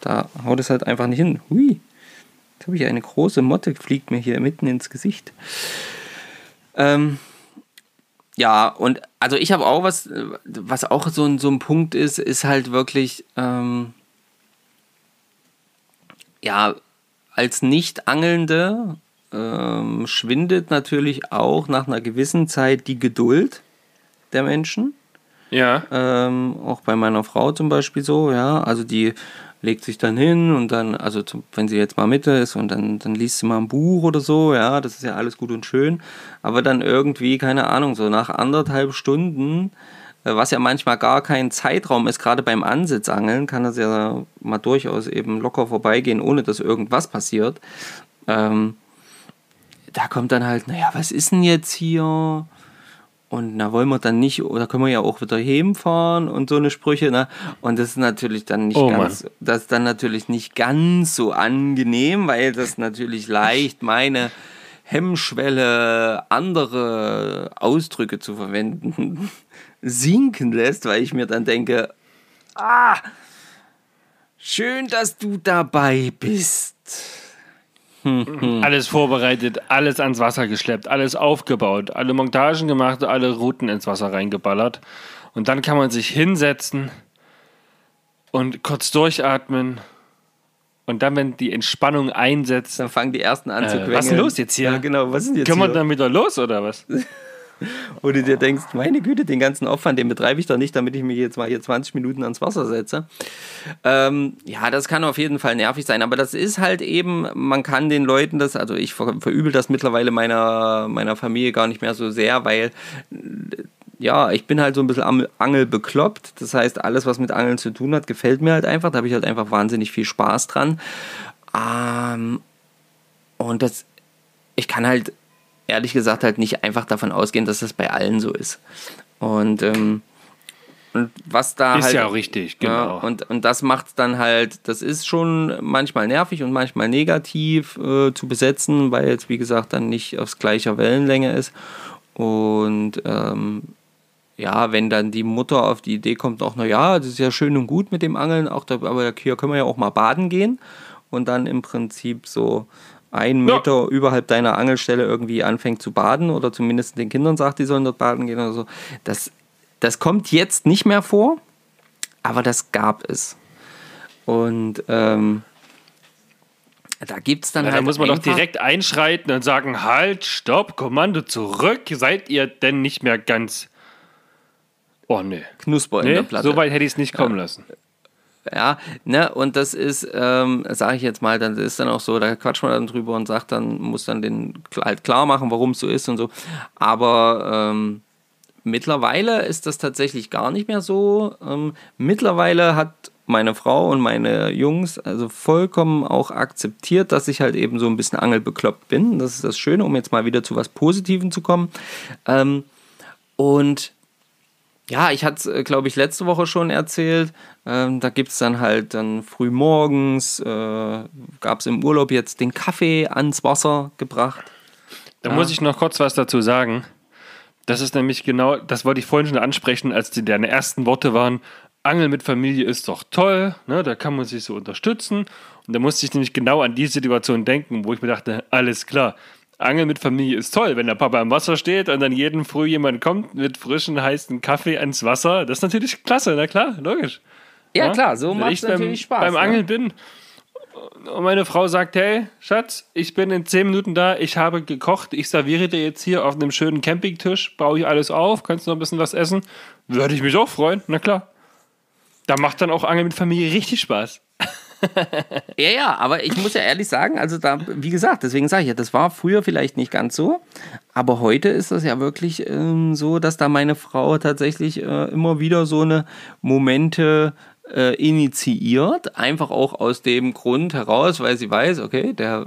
da haut es halt einfach nicht hin. Hui, ich eine große Motte, fliegt mir hier mitten ins Gesicht. Ähm, ja, und also ich habe auch was, was auch so ein, so ein Punkt ist, ist halt wirklich, ähm, ja, als Nicht-Angelnde ähm, schwindet natürlich auch nach einer gewissen Zeit die Geduld der Menschen. Ja. Ähm, auch bei meiner Frau zum Beispiel so, ja. Also die legt sich dann hin und dann, also zum, wenn sie jetzt mal Mitte ist und dann, dann liest sie mal ein Buch oder so, ja, das ist ja alles gut und schön. Aber dann irgendwie, keine Ahnung, so nach anderthalb Stunden, äh, was ja manchmal gar kein Zeitraum ist, gerade beim Ansitzangeln, kann das ja mal durchaus eben locker vorbeigehen, ohne dass irgendwas passiert. Ähm, da kommt dann halt, naja, was ist denn jetzt hier? Und na, wollen wir dann nicht, oder können wir ja auch wieder heimfahren und so eine Sprüche, ne? Und das ist natürlich dann nicht Oh ganz, das ist dann natürlich nicht ganz so angenehm, weil das natürlich leicht meine Hemmschwelle, andere Ausdrücke zu verwenden, sinken lässt, weil ich mir dann denke, ah, schön, dass du dabei bist. Alles vorbereitet, alles ans Wasser geschleppt, alles aufgebaut, alle Montagen gemacht, alle Routen ins Wasser reingeballert. Und dann kann man sich hinsetzen und kurz durchatmen. Und dann, wenn die Entspannung einsetzt, Dann fangen die ersten an zu Äh, quengeln. was ist denn los jetzt hier? Ja, genau, was ist denn jetzt können wir hier? dann wieder los oder was? Wo du dir denkst, meine Güte, den ganzen Aufwand, den betreibe ich doch nicht, damit ich mich jetzt mal hier 20 Minuten ans Wasser setze. Ähm, ja, das kann auf jeden Fall nervig sein, aber das ist halt eben, man kann den Leuten das, also ich ver verübel das mittlerweile meiner, meiner Familie gar nicht mehr so sehr, weil ja, ich bin halt so ein bisschen angelbekloppt. Das heißt, alles, was mit Angeln zu tun hat, gefällt mir halt einfach. Da habe ich halt einfach wahnsinnig viel Spaß dran. Ähm, und das, ich kann halt ehrlich gesagt halt nicht einfach davon ausgehen, dass das bei allen so ist. Und, ähm, und was da Ist halt. ja auch richtig, genau. Ja, und, und das macht dann halt, das ist schon manchmal nervig und manchmal negativ äh, zu besetzen, weil jetzt, wie gesagt, dann nicht auf gleicher Wellenlänge ist. Und ähm, ja, wenn dann die Mutter auf die Idee kommt, auch, naja, das ist ja schön und gut mit dem Angeln, auch da, aber hier können wir ja auch mal baden gehen und dann im Prinzip so einen Ja. Meter überhalb deiner Angelstelle irgendwie anfängt zu baden oder zumindest den Kindern sagt, die sollen dort baden gehen oder so. Das, das kommt jetzt nicht mehr vor, aber das gab es. Und ähm, da gibt es dann Ja, halt. da muss man doch direkt einschreiten und sagen: Halt, stopp, Kommando zurück. Seid ihr denn nicht mehr ganz. Oh, nee. Knusper in Nee, der Platte. so weit hätte ich es nicht kommen lassen. Ja, ne, und das ist, ähm, sage ich jetzt mal, dann ist dann auch so, da quatscht man dann drüber und sagt dann, muss dann den halt klar machen, warum es so ist und so. Aber ähm, mittlerweile ist das tatsächlich gar nicht mehr so. Ähm, mittlerweile hat meine Frau und meine Jungs also vollkommen auch akzeptiert, dass ich halt eben so ein bisschen angelbekloppt bin. Das ist das Schöne, um jetzt mal wieder zu was Positivem zu kommen. Ähm, und ja, ich hatte es, glaube ich, letzte Woche schon erzählt. Ähm, da gibt es dann halt dann früh morgens, äh, gab es im Urlaub jetzt den Kaffee ans Wasser gebracht. Da muss ich noch kurz was dazu sagen. Das ist nämlich genau, das wollte ich vorhin schon ansprechen, als die deine ersten Worte waren. Angeln mit Familie ist doch toll, ne? da kann man sich so unterstützen. Und da musste ich nämlich genau an die Situation denken, wo ich mir dachte, alles klar, Angeln mit Familie ist toll, wenn der Papa im Wasser steht und dann jeden Früh jemand kommt mit frischen, heißen Kaffee ans Wasser. Das ist natürlich klasse, na klar, logisch. Ja, klar, so macht es natürlich Spaß. Beim ne? Angeln bin und meine Frau sagt, hey, Schatz, ich bin in 10 Minuten da, ich habe gekocht, ich serviere dir jetzt hier auf einem schönen Campingtisch, baue ich alles auf, kannst du noch ein bisschen was essen? Würde ich mich auch freuen, na klar. Da macht dann auch Angeln mit Familie richtig Spaß. Ja, ja, aber ich muss ja ehrlich sagen, also da, wie gesagt, deswegen sage ich ja, das war früher vielleicht nicht ganz so, aber heute ist das ja wirklich ähm, so, dass da meine Frau tatsächlich äh, immer wieder so eine Momente äh, initiiert, einfach auch aus dem Grund heraus, weil sie weiß, okay, der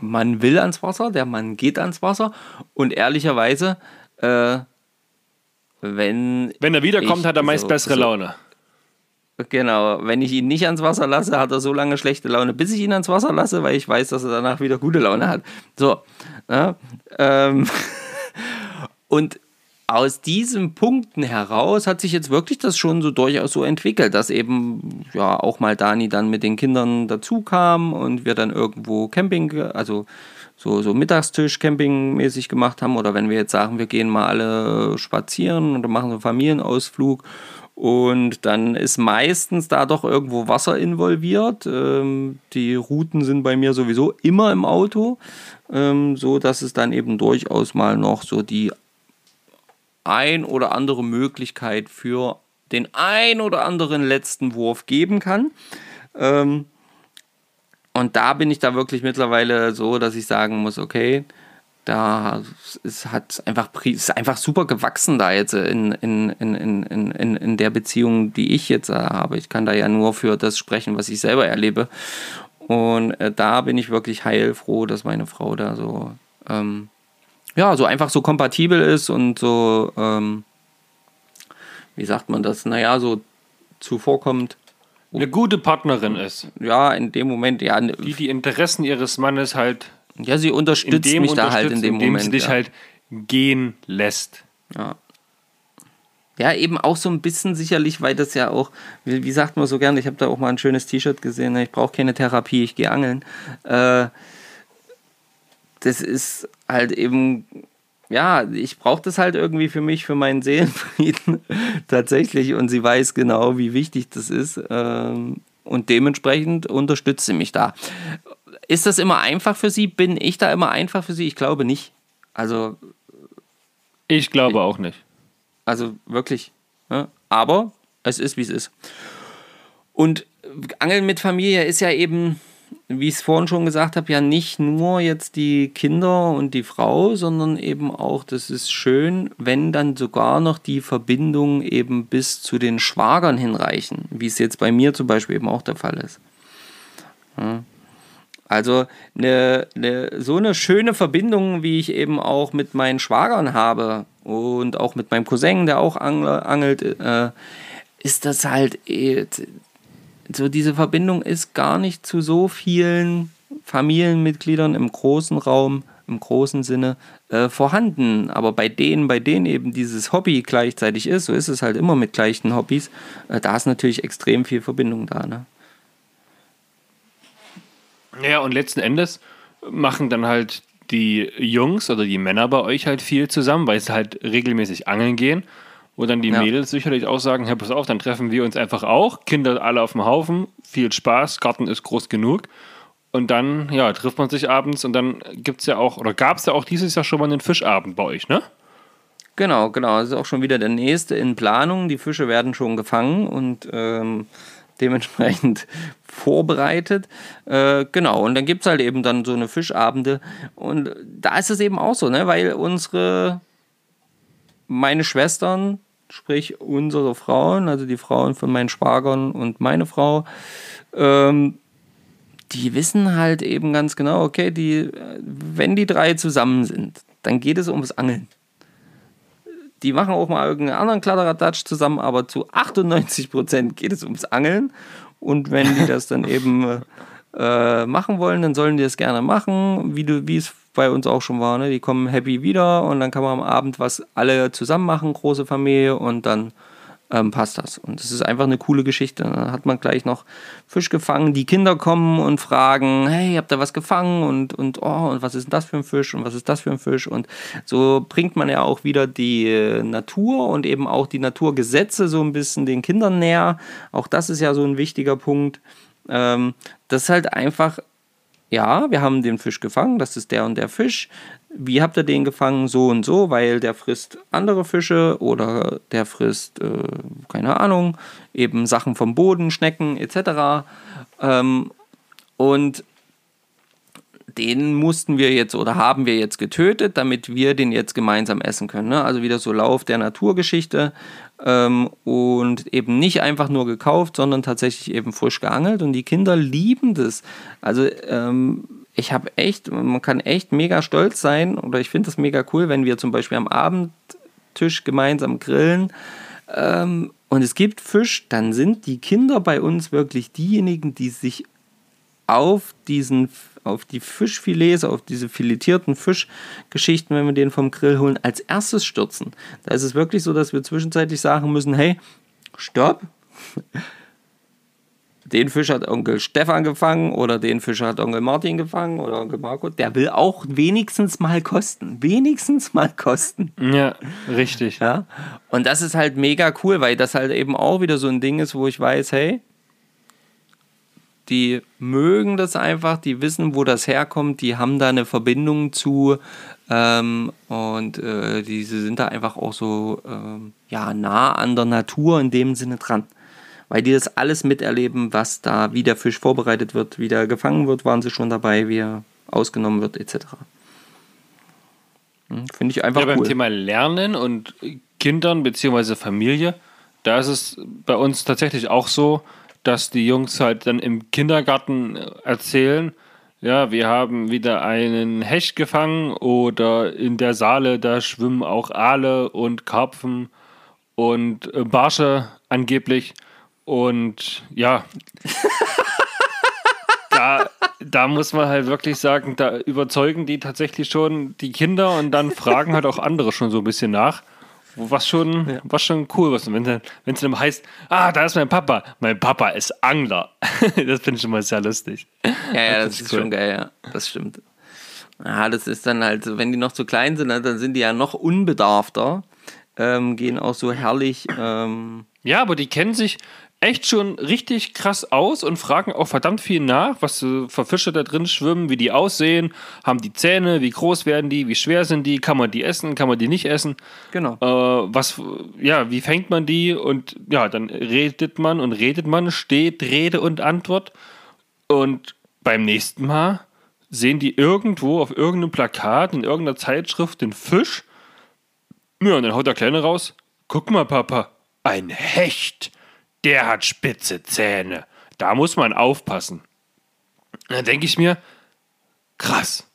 Mann will ans Wasser, der Mann geht ans Wasser und ehrlicherweise, äh, wenn. Wenn er wiederkommt, hat er meist so, bessere so, Laune. Genau, wenn ich ihn nicht ans Wasser lasse, hat er so lange schlechte Laune, bis ich ihn ans Wasser lasse, weil ich weiß, dass er danach wieder gute Laune hat. So. Ja, ähm, und aus diesen Punkten heraus hat sich jetzt wirklich das schon so durchaus so entwickelt, dass eben ja auch mal Dani dann mit den Kindern dazu kam und wir dann irgendwo Camping, also so, so Mittagstisch Campingmäßig gemacht haben oder wenn wir jetzt sagen, wir gehen mal alle spazieren oder machen so einen Familienausflug und dann ist meistens da doch irgendwo Wasser involviert. Ähm, die Routen sind bei mir sowieso immer im Auto, ähm, so dass es dann eben durchaus mal noch so die ein oder andere Möglichkeit für den ein oder anderen letzten Wurf geben kann. Ähm, und da bin ich da wirklich mittlerweile so, dass ich sagen muss, okay, da es hat einfach ist einfach super gewachsen da jetzt in, in, in, in, in, in der Beziehung, die ich jetzt habe. Ich kann da ja nur für das sprechen, was ich selber erlebe. Und äh, da bin ich wirklich heilfroh, dass meine Frau da so, ähm, ja, so einfach so kompatibel ist und so, ähm, wie sagt man das, naja, so zuvorkommt. Eine gute Partnerin ist. Ja, in dem Moment, ja. Die die Interessen ihres Mannes halt ja, sie unterstützt mich da halt in dem indem Moment. sie dich ja. halt gehen lässt. Ja. Ja, eben auch so ein bisschen sicherlich, weil das ja auch, wie, wie sagt man so gerne, ich habe da auch mal ein schönes T-Shirt gesehen, ne, ich brauche keine Therapie, ich gehe angeln. Äh, das ist halt eben, ja, ich brauche das halt irgendwie für mich, für meinen Seelenfrieden tatsächlich und sie weiß genau, wie wichtig das ist ähm, und dementsprechend unterstützt sie mich da. Ist das immer einfach für Sie? Bin ich da immer einfach für Sie? Ich glaube nicht. Also. Ich glaube auch nicht. Also wirklich. Ne? Aber es ist, wie es ist. Und Angeln mit Familie ist ja eben, wie ich es vorhin schon gesagt habe, ja nicht nur jetzt die Kinder und die Frau, sondern eben auch, das ist schön, wenn dann sogar noch die Verbindungen eben bis zu den Schwagern hinreichen, wie es jetzt bei mir zum Beispiel eben auch der Fall ist. Ja. Also eine, eine, so eine schöne Verbindung, wie ich eben auch mit meinen Schwagern habe und auch mit meinem Cousin, der auch angelt, äh, ist das halt, äh, so diese Verbindung ist gar nicht zu so vielen Familienmitgliedern im großen Raum, im großen Sinne äh, vorhanden. Aber bei denen, bei denen eben dieses Hobby gleichzeitig ist, so ist es halt immer mit gleichen Hobbys, äh, da ist natürlich extrem viel Verbindung da. Ne? Ja, und letzten Endes machen dann halt die Jungs oder die Männer bei euch halt viel zusammen, weil sie halt regelmäßig angeln gehen. Wo dann die ja. Mädels sicherlich auch sagen: Hey, pass auf, dann treffen wir uns einfach auch. Kinder alle auf dem Haufen, viel Spaß, Garten ist groß genug. Und dann, ja, trifft man sich abends und dann gibt es ja auch, oder gab es ja auch dieses Jahr schon mal einen Fischabend bei euch, ne? Genau, genau. Das ist auch schon wieder der nächste in Planung. Die Fische werden schon gefangen und ähm, dementsprechend vorbereitet. Äh, genau, und dann gibt es halt eben dann so eine Fischabende. Und da ist es eben auch so, ne? weil unsere, meine Schwestern, sprich unsere Frauen, also die Frauen von meinen Schwagern und meine Frau, ähm, die wissen halt eben ganz genau, okay, die, wenn die drei zusammen sind, dann geht es ums Angeln. Die machen auch mal irgendeinen anderen Kladderadatsch zusammen, aber zu 98% geht es ums Angeln. Und wenn die das dann eben äh, machen wollen, dann sollen die das gerne machen, wie, du, wie es bei uns auch schon war. Ne? Die kommen happy wieder und dann kann man am Abend was alle zusammen machen, große Familie, und dann ähm, passt das. Und es ist einfach eine coole Geschichte. Dann hat man gleich noch Fisch gefangen. Die Kinder kommen und fragen, hey, habt ihr was gefangen? Und, und, oh, und was ist denn das für ein Fisch? Und was ist das für ein Fisch? Und so bringt man ja auch wieder die äh, Natur und eben auch die Naturgesetze so ein bisschen den Kindern näher. Auch das ist ja so ein wichtiger Punkt. Ähm, das ist halt einfach ja, wir haben den Fisch gefangen, das ist der und der Fisch wie habt ihr den gefangen, so und so, weil der frisst andere Fische oder der frisst, äh, keine Ahnung, eben Sachen vom Boden, Schnecken etc. Ähm, und den mussten wir jetzt oder haben wir jetzt getötet, damit wir den jetzt gemeinsam essen können. Ne? Also wieder so Lauf der Naturgeschichte ähm, und eben nicht einfach nur gekauft, sondern tatsächlich eben frisch geangelt und die Kinder lieben das. Also ähm, ich habe echt, man kann echt mega stolz sein oder ich finde das mega cool, wenn wir zum Beispiel am Abendtisch gemeinsam grillen ähm, und es gibt Fisch, dann sind die Kinder bei uns wirklich diejenigen, die sich auf diesen auf die Fischfilets, auf diese filetierten Fischgeschichten, wenn wir den vom Grill holen, als erstes stürzen. Da ist es wirklich so, dass wir zwischenzeitlich sagen müssen, hey, stopp. Den Fisch hat Onkel Stefan gefangen oder den Fisch hat Onkel Martin gefangen oder Onkel Marco. Der will auch wenigstens mal kosten. Wenigstens mal kosten. Ja, richtig. Ja. Und das ist halt mega cool, weil das halt eben auch wieder so ein Ding ist, wo ich weiß, hey, die mögen das einfach, die wissen, wo das herkommt, die haben da eine Verbindung zu ähm, und äh, diese sind da einfach auch so ähm, ja, nah an der Natur in dem Sinne dran. Weil die das alles miterleben, was da, wie der Fisch vorbereitet wird, wie der gefangen wird, waren sie schon dabei, wie er ausgenommen wird, etc. Hm, Finde ich einfach ja, beim cool. Thema Lernen und Kindern bzw. Familie, da ist es bei uns tatsächlich auch so, dass die Jungs halt dann im Kindergarten erzählen, ja, wir haben wieder einen Hecht gefangen oder in der Saale, da schwimmen auch Aale und Karpfen und äh, Barsche angeblich. Und ja, da, da muss man halt wirklich sagen, da überzeugen die tatsächlich schon die Kinder und dann fragen halt auch andere schon so ein bisschen nach. Was schon, ja. was schon cool ist. Wenn es dann heißt, ah, da ist mein Papa. Mein Papa ist Angler. das finde ich schon mal sehr lustig. Ja, ja, das, das ist cool. schon geil, ja. Das stimmt. Ja, das ist dann halt, wenn die noch zu klein sind, dann sind die ja noch unbedarfter. Ähm, gehen auch so herrlich. Ähm ja, aber die kennen sich, echt schon richtig krass aus und fragen auch verdammt viel nach, was für Fische da drin schwimmen, wie die aussehen, haben die Zähne, wie groß werden die, wie schwer sind die, kann man die essen, kann man die nicht essen. Genau. Äh, was, ja, wie fängt man die? Und ja, dann redet man und redet man, steht Rede und Antwort. Und beim nächsten Mal sehen die irgendwo auf irgendeinem Plakat, in irgendeiner Zeitschrift den Fisch. Ja, und dann haut der Kleine raus. Guck mal, Papa, ein Hecht der hat spitze Zähne. Da muss man aufpassen. dann denke ich mir, krass.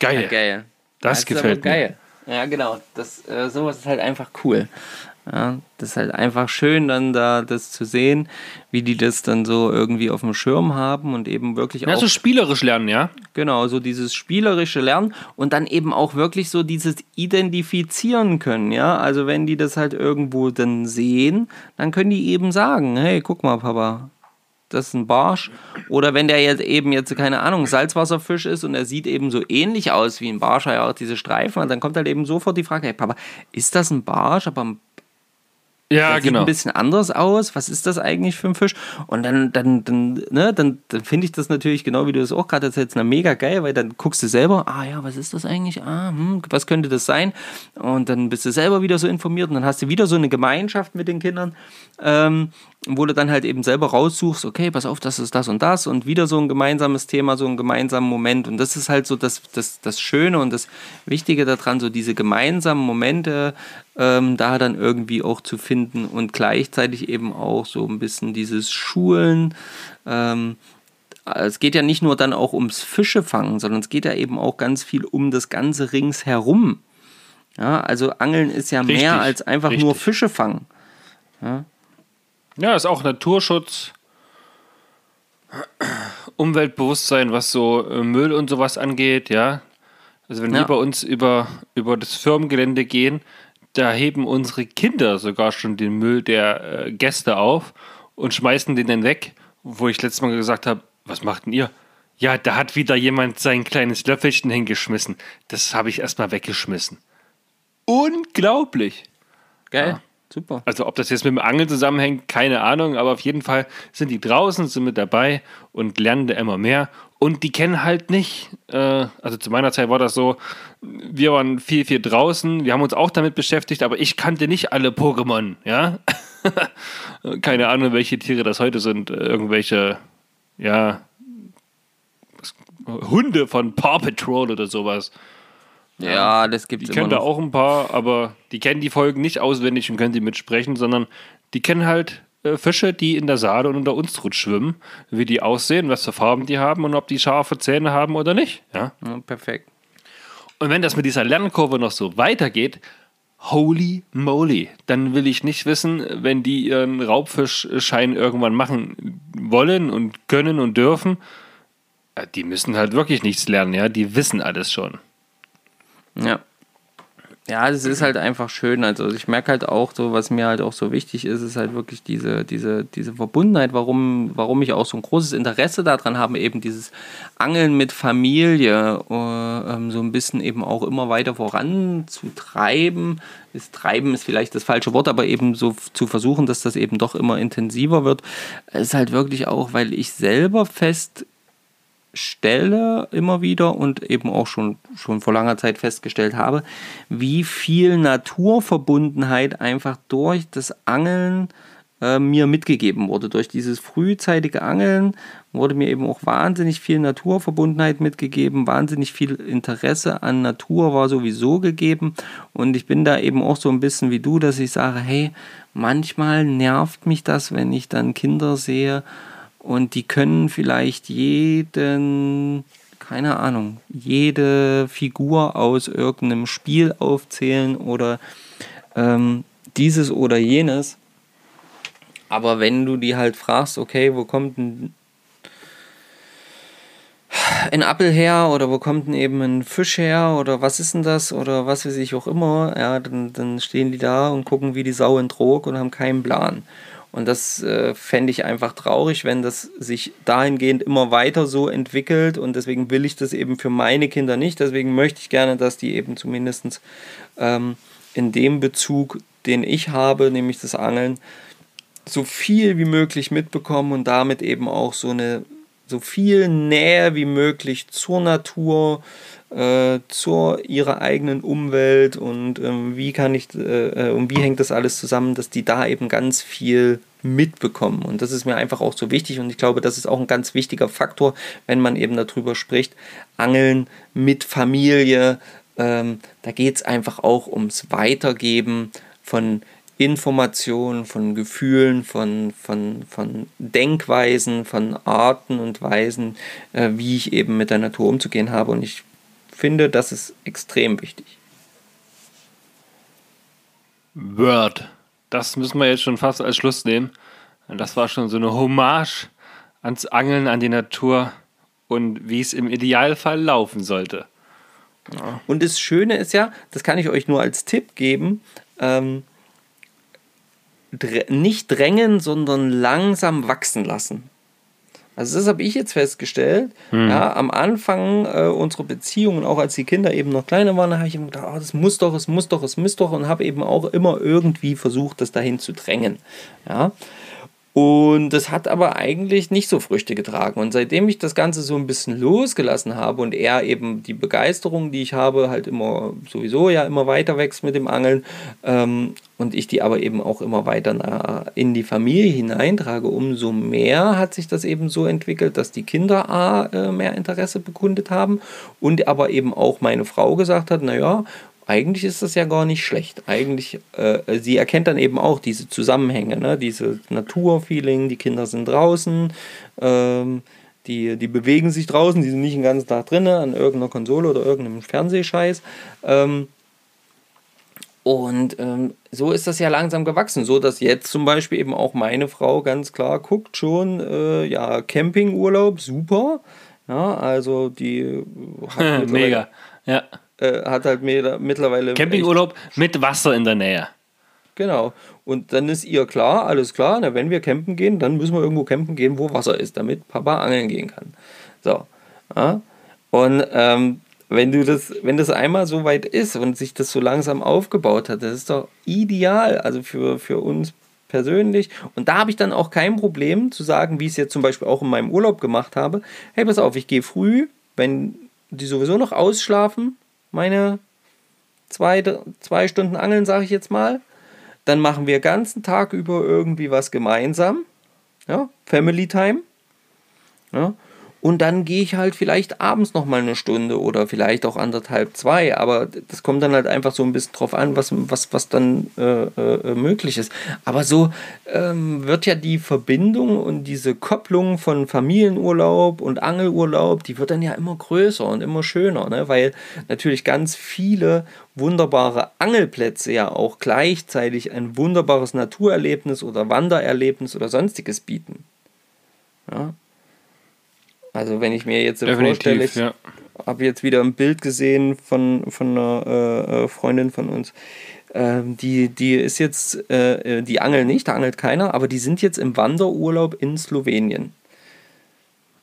Geil. Ja, geil. Das, das gefällt mir. Geil. Ja, genau. Das, äh, sowas ist halt einfach cool. Ja, das ist halt einfach schön, dann da das zu sehen, wie die das dann so irgendwie auf dem Schirm haben und eben wirklich ja, auch. so spielerisch lernen, ja? Genau, so dieses spielerische Lernen und dann eben auch wirklich so dieses Identifizieren können, ja. Also wenn die das halt irgendwo dann sehen, dann können die eben sagen, hey, guck mal, Papa, das ist ein Barsch. Oder wenn der jetzt eben jetzt, keine Ahnung, Salzwasserfisch ist und er sieht eben so ähnlich aus wie ein Barsch, ja auch diese Streifen, dann kommt halt eben sofort die Frage, hey Papa, ist das ein Barsch? Aber ein ja, der genau. Sieht ein bisschen anders aus. Was ist das eigentlich für ein Fisch? Und dann, dann, dann, ne, dann, dann finde ich das natürlich, genau wie du das auch gerade erzählst, mega geil, weil dann guckst du selber, ah ja, was ist das eigentlich? Ah, hm, was könnte das sein? Und dann bist du selber wieder so informiert und dann hast du wieder so eine Gemeinschaft mit den Kindern, ähm, wo du dann halt eben selber raussuchst, okay, pass auf, das ist das und das und wieder so ein gemeinsames Thema, so ein gemeinsamer Moment. Und das ist halt so das, das, das Schöne und das Wichtige daran, so diese gemeinsamen Momente ähm, da dann irgendwie auch zu finden und gleichzeitig eben auch so ein bisschen dieses Schulen. Ähm, es geht ja nicht nur dann auch ums Fischefangen, sondern es geht ja eben auch ganz viel um das ganze ringsherum. Ja, also Angeln ist ja richtig, mehr als einfach richtig. nur Fische fangen. Ja. ja, ist auch Naturschutz, Umweltbewusstsein, was so äh, Müll und sowas angeht, ja. Also wenn ja. wir bei uns über, über das Firmengelände gehen, da heben unsere Kinder sogar schon den Müll der äh, Gäste auf und schmeißen den dann weg, wo ich letztes Mal gesagt habe, was macht denn ihr? Ja, da hat wieder jemand sein kleines Löffelchen hingeschmissen. Das habe ich erstmal weggeschmissen. Unglaublich. Geil. Ja. Super. Also ob das jetzt mit dem Angeln zusammenhängt, keine Ahnung, aber auf jeden Fall sind die draußen, sind mit dabei und lernen da immer mehr. Und die kennen halt nicht, äh, also zu meiner Zeit war das so, wir waren viel, viel draußen, wir haben uns auch damit beschäftigt, aber ich kannte nicht alle Pokémon, ja. keine Ahnung, welche Tiere das heute sind, irgendwelche, ja, Hunde von Paw Patrol oder sowas. Ja, das gibt Die es immer kennen da auch ein paar, aber die kennen die Folgen nicht auswendig und können die mitsprechen, sondern die kennen halt äh, Fische, die in der Saale und unter Unstrut schwimmen, wie die aussehen, was für Farben die haben und ob die scharfe Zähne haben oder nicht. Ja? Ja, perfekt. Und wenn das mit dieser Lernkurve noch so weitergeht, holy moly, dann will ich nicht wissen, wenn die ihren Raubfischschein irgendwann machen wollen und können und dürfen, äh, die müssen halt wirklich nichts lernen, ja, die wissen alles schon. Ja. Ja, es ist halt einfach schön. Also ich merke halt auch so, was mir halt auch so wichtig ist, ist halt wirklich diese, diese, diese Verbundenheit, warum, warum ich auch so ein großes Interesse daran habe, eben dieses Angeln mit Familie äh, ähm, so ein bisschen eben auch immer weiter voranzutreiben. Das Treiben ist vielleicht das falsche Wort, aber eben so zu versuchen, dass das eben doch immer intensiver wird, ist halt wirklich auch, weil ich selber fest stelle immer wieder und eben auch schon, schon vor langer Zeit festgestellt habe, wie viel Naturverbundenheit einfach durch das Angeln äh, mir mitgegeben wurde. Durch dieses frühzeitige Angeln wurde mir eben auch wahnsinnig viel Naturverbundenheit mitgegeben, wahnsinnig viel Interesse an Natur war sowieso gegeben und ich bin da eben auch so ein bisschen wie du, dass ich sage, hey, manchmal nervt mich das, wenn ich dann Kinder sehe, und die können vielleicht jeden, keine Ahnung, jede Figur aus irgendeinem Spiel aufzählen oder ähm, dieses oder jenes. Aber wenn du die halt fragst, okay, wo kommt ein, ein Apfel her oder wo kommt denn eben ein Fisch her oder was ist denn das oder was weiß ich auch immer, ja, dann, dann stehen die da und gucken wie die Sau in Trog und haben keinen Plan. Und das äh, fände ich einfach traurig, wenn das sich dahingehend immer weiter so entwickelt. Und deswegen will ich das eben für meine Kinder nicht. Deswegen möchte ich gerne, dass die eben zumindest ähm, in dem Bezug, den ich habe, nämlich das Angeln, so viel wie möglich mitbekommen und damit eben auch so eine so viel Nähe wie möglich zur Natur, äh, zur ihrer eigenen Umwelt und ähm, wie kann ich äh, äh, und wie hängt das alles zusammen, dass die da eben ganz viel mitbekommen und das ist mir einfach auch so wichtig und ich glaube, das ist auch ein ganz wichtiger Faktor, wenn man eben darüber spricht, Angeln mit Familie, ähm, da geht es einfach auch ums Weitergeben von Informationen, von Gefühlen, von, von, von Denkweisen, von Arten und Weisen, äh, wie ich eben mit der Natur umzugehen habe. Und ich finde, das ist extrem wichtig. Word. Das müssen wir jetzt schon fast als Schluss nehmen. Das war schon so eine Hommage ans Angeln, an die Natur und wie es im Idealfall laufen sollte. Und das Schöne ist ja, das kann ich euch nur als Tipp geben, ähm, dr nicht drängen, sondern langsam wachsen lassen. Also das habe ich jetzt festgestellt. Ja, am Anfang äh, unserer Beziehung und auch als die Kinder eben noch kleiner waren, da habe ich immer gedacht, oh, das muss doch, es muss doch, es muss doch und habe eben auch immer irgendwie versucht, das dahin zu drängen. Ja. Und das hat aber eigentlich nicht so Früchte getragen. Und seitdem ich das Ganze so ein bisschen losgelassen habe und er eben die Begeisterung, die ich habe, halt immer sowieso ja immer weiter wächst mit dem Angeln ähm, und ich die aber eben auch immer weiter in die Familie hineintrage, umso mehr hat sich das eben so entwickelt, dass die Kinder A, äh, mehr Interesse bekundet haben und aber eben auch meine Frau gesagt hat, naja, eigentlich ist das ja gar nicht schlecht. Eigentlich, äh, sie erkennt dann eben auch diese Zusammenhänge, ne? diese Naturfeeling, die Kinder sind draußen, ähm, die, die bewegen sich draußen, die sind nicht den ganzen Tag drin an irgendeiner Konsole oder irgendeinem Fernsehscheiß. Ähm, und ähm, so ist das ja langsam gewachsen, so dass jetzt zum Beispiel eben auch meine Frau ganz klar guckt schon, äh, ja, Campingurlaub, super. Ja, also die hat Mega. Ja. Äh, hat halt mir mittlerweile. Campingurlaub mit Wasser in der Nähe. Genau. Und dann ist ihr klar, alles klar, na, wenn wir campen gehen, dann müssen wir irgendwo campen gehen, wo Wasser ist, damit Papa angeln gehen kann. So. Ja? Und ähm, wenn du das, wenn das einmal so weit ist und sich das so langsam aufgebaut hat, das ist doch ideal, also für, für uns persönlich. Und da habe ich dann auch kein Problem zu sagen, wie ich es jetzt zum Beispiel auch in meinem Urlaub gemacht habe. Hey, pass auf, ich gehe früh, wenn die sowieso noch ausschlafen, meine zwei, zwei Stunden Angeln, sage ich jetzt mal. Dann machen wir ganzen Tag über irgendwie was gemeinsam. Ja, Family Time. Ja. Und dann gehe ich halt vielleicht abends noch mal eine Stunde oder vielleicht auch anderthalb, zwei. Aber das kommt dann halt einfach so ein bisschen drauf an, was, was, was dann äh, äh, möglich ist. Aber so ähm, wird ja die Verbindung und diese Kopplung von Familienurlaub und Angelurlaub, die wird dann ja immer größer und immer schöner, ne? weil natürlich ganz viele wunderbare Angelplätze ja auch gleichzeitig ein wunderbares Naturerlebnis oder Wandererlebnis oder sonstiges bieten. Ja. Also wenn ich mir jetzt Definitiv, vorstelle, ich ja. habe jetzt wieder ein Bild gesehen von, von einer äh, äh, Freundin von uns. Ähm, die, die ist jetzt, äh, äh, die angelt nicht, da angelt keiner, aber die sind jetzt im Wanderurlaub in Slowenien.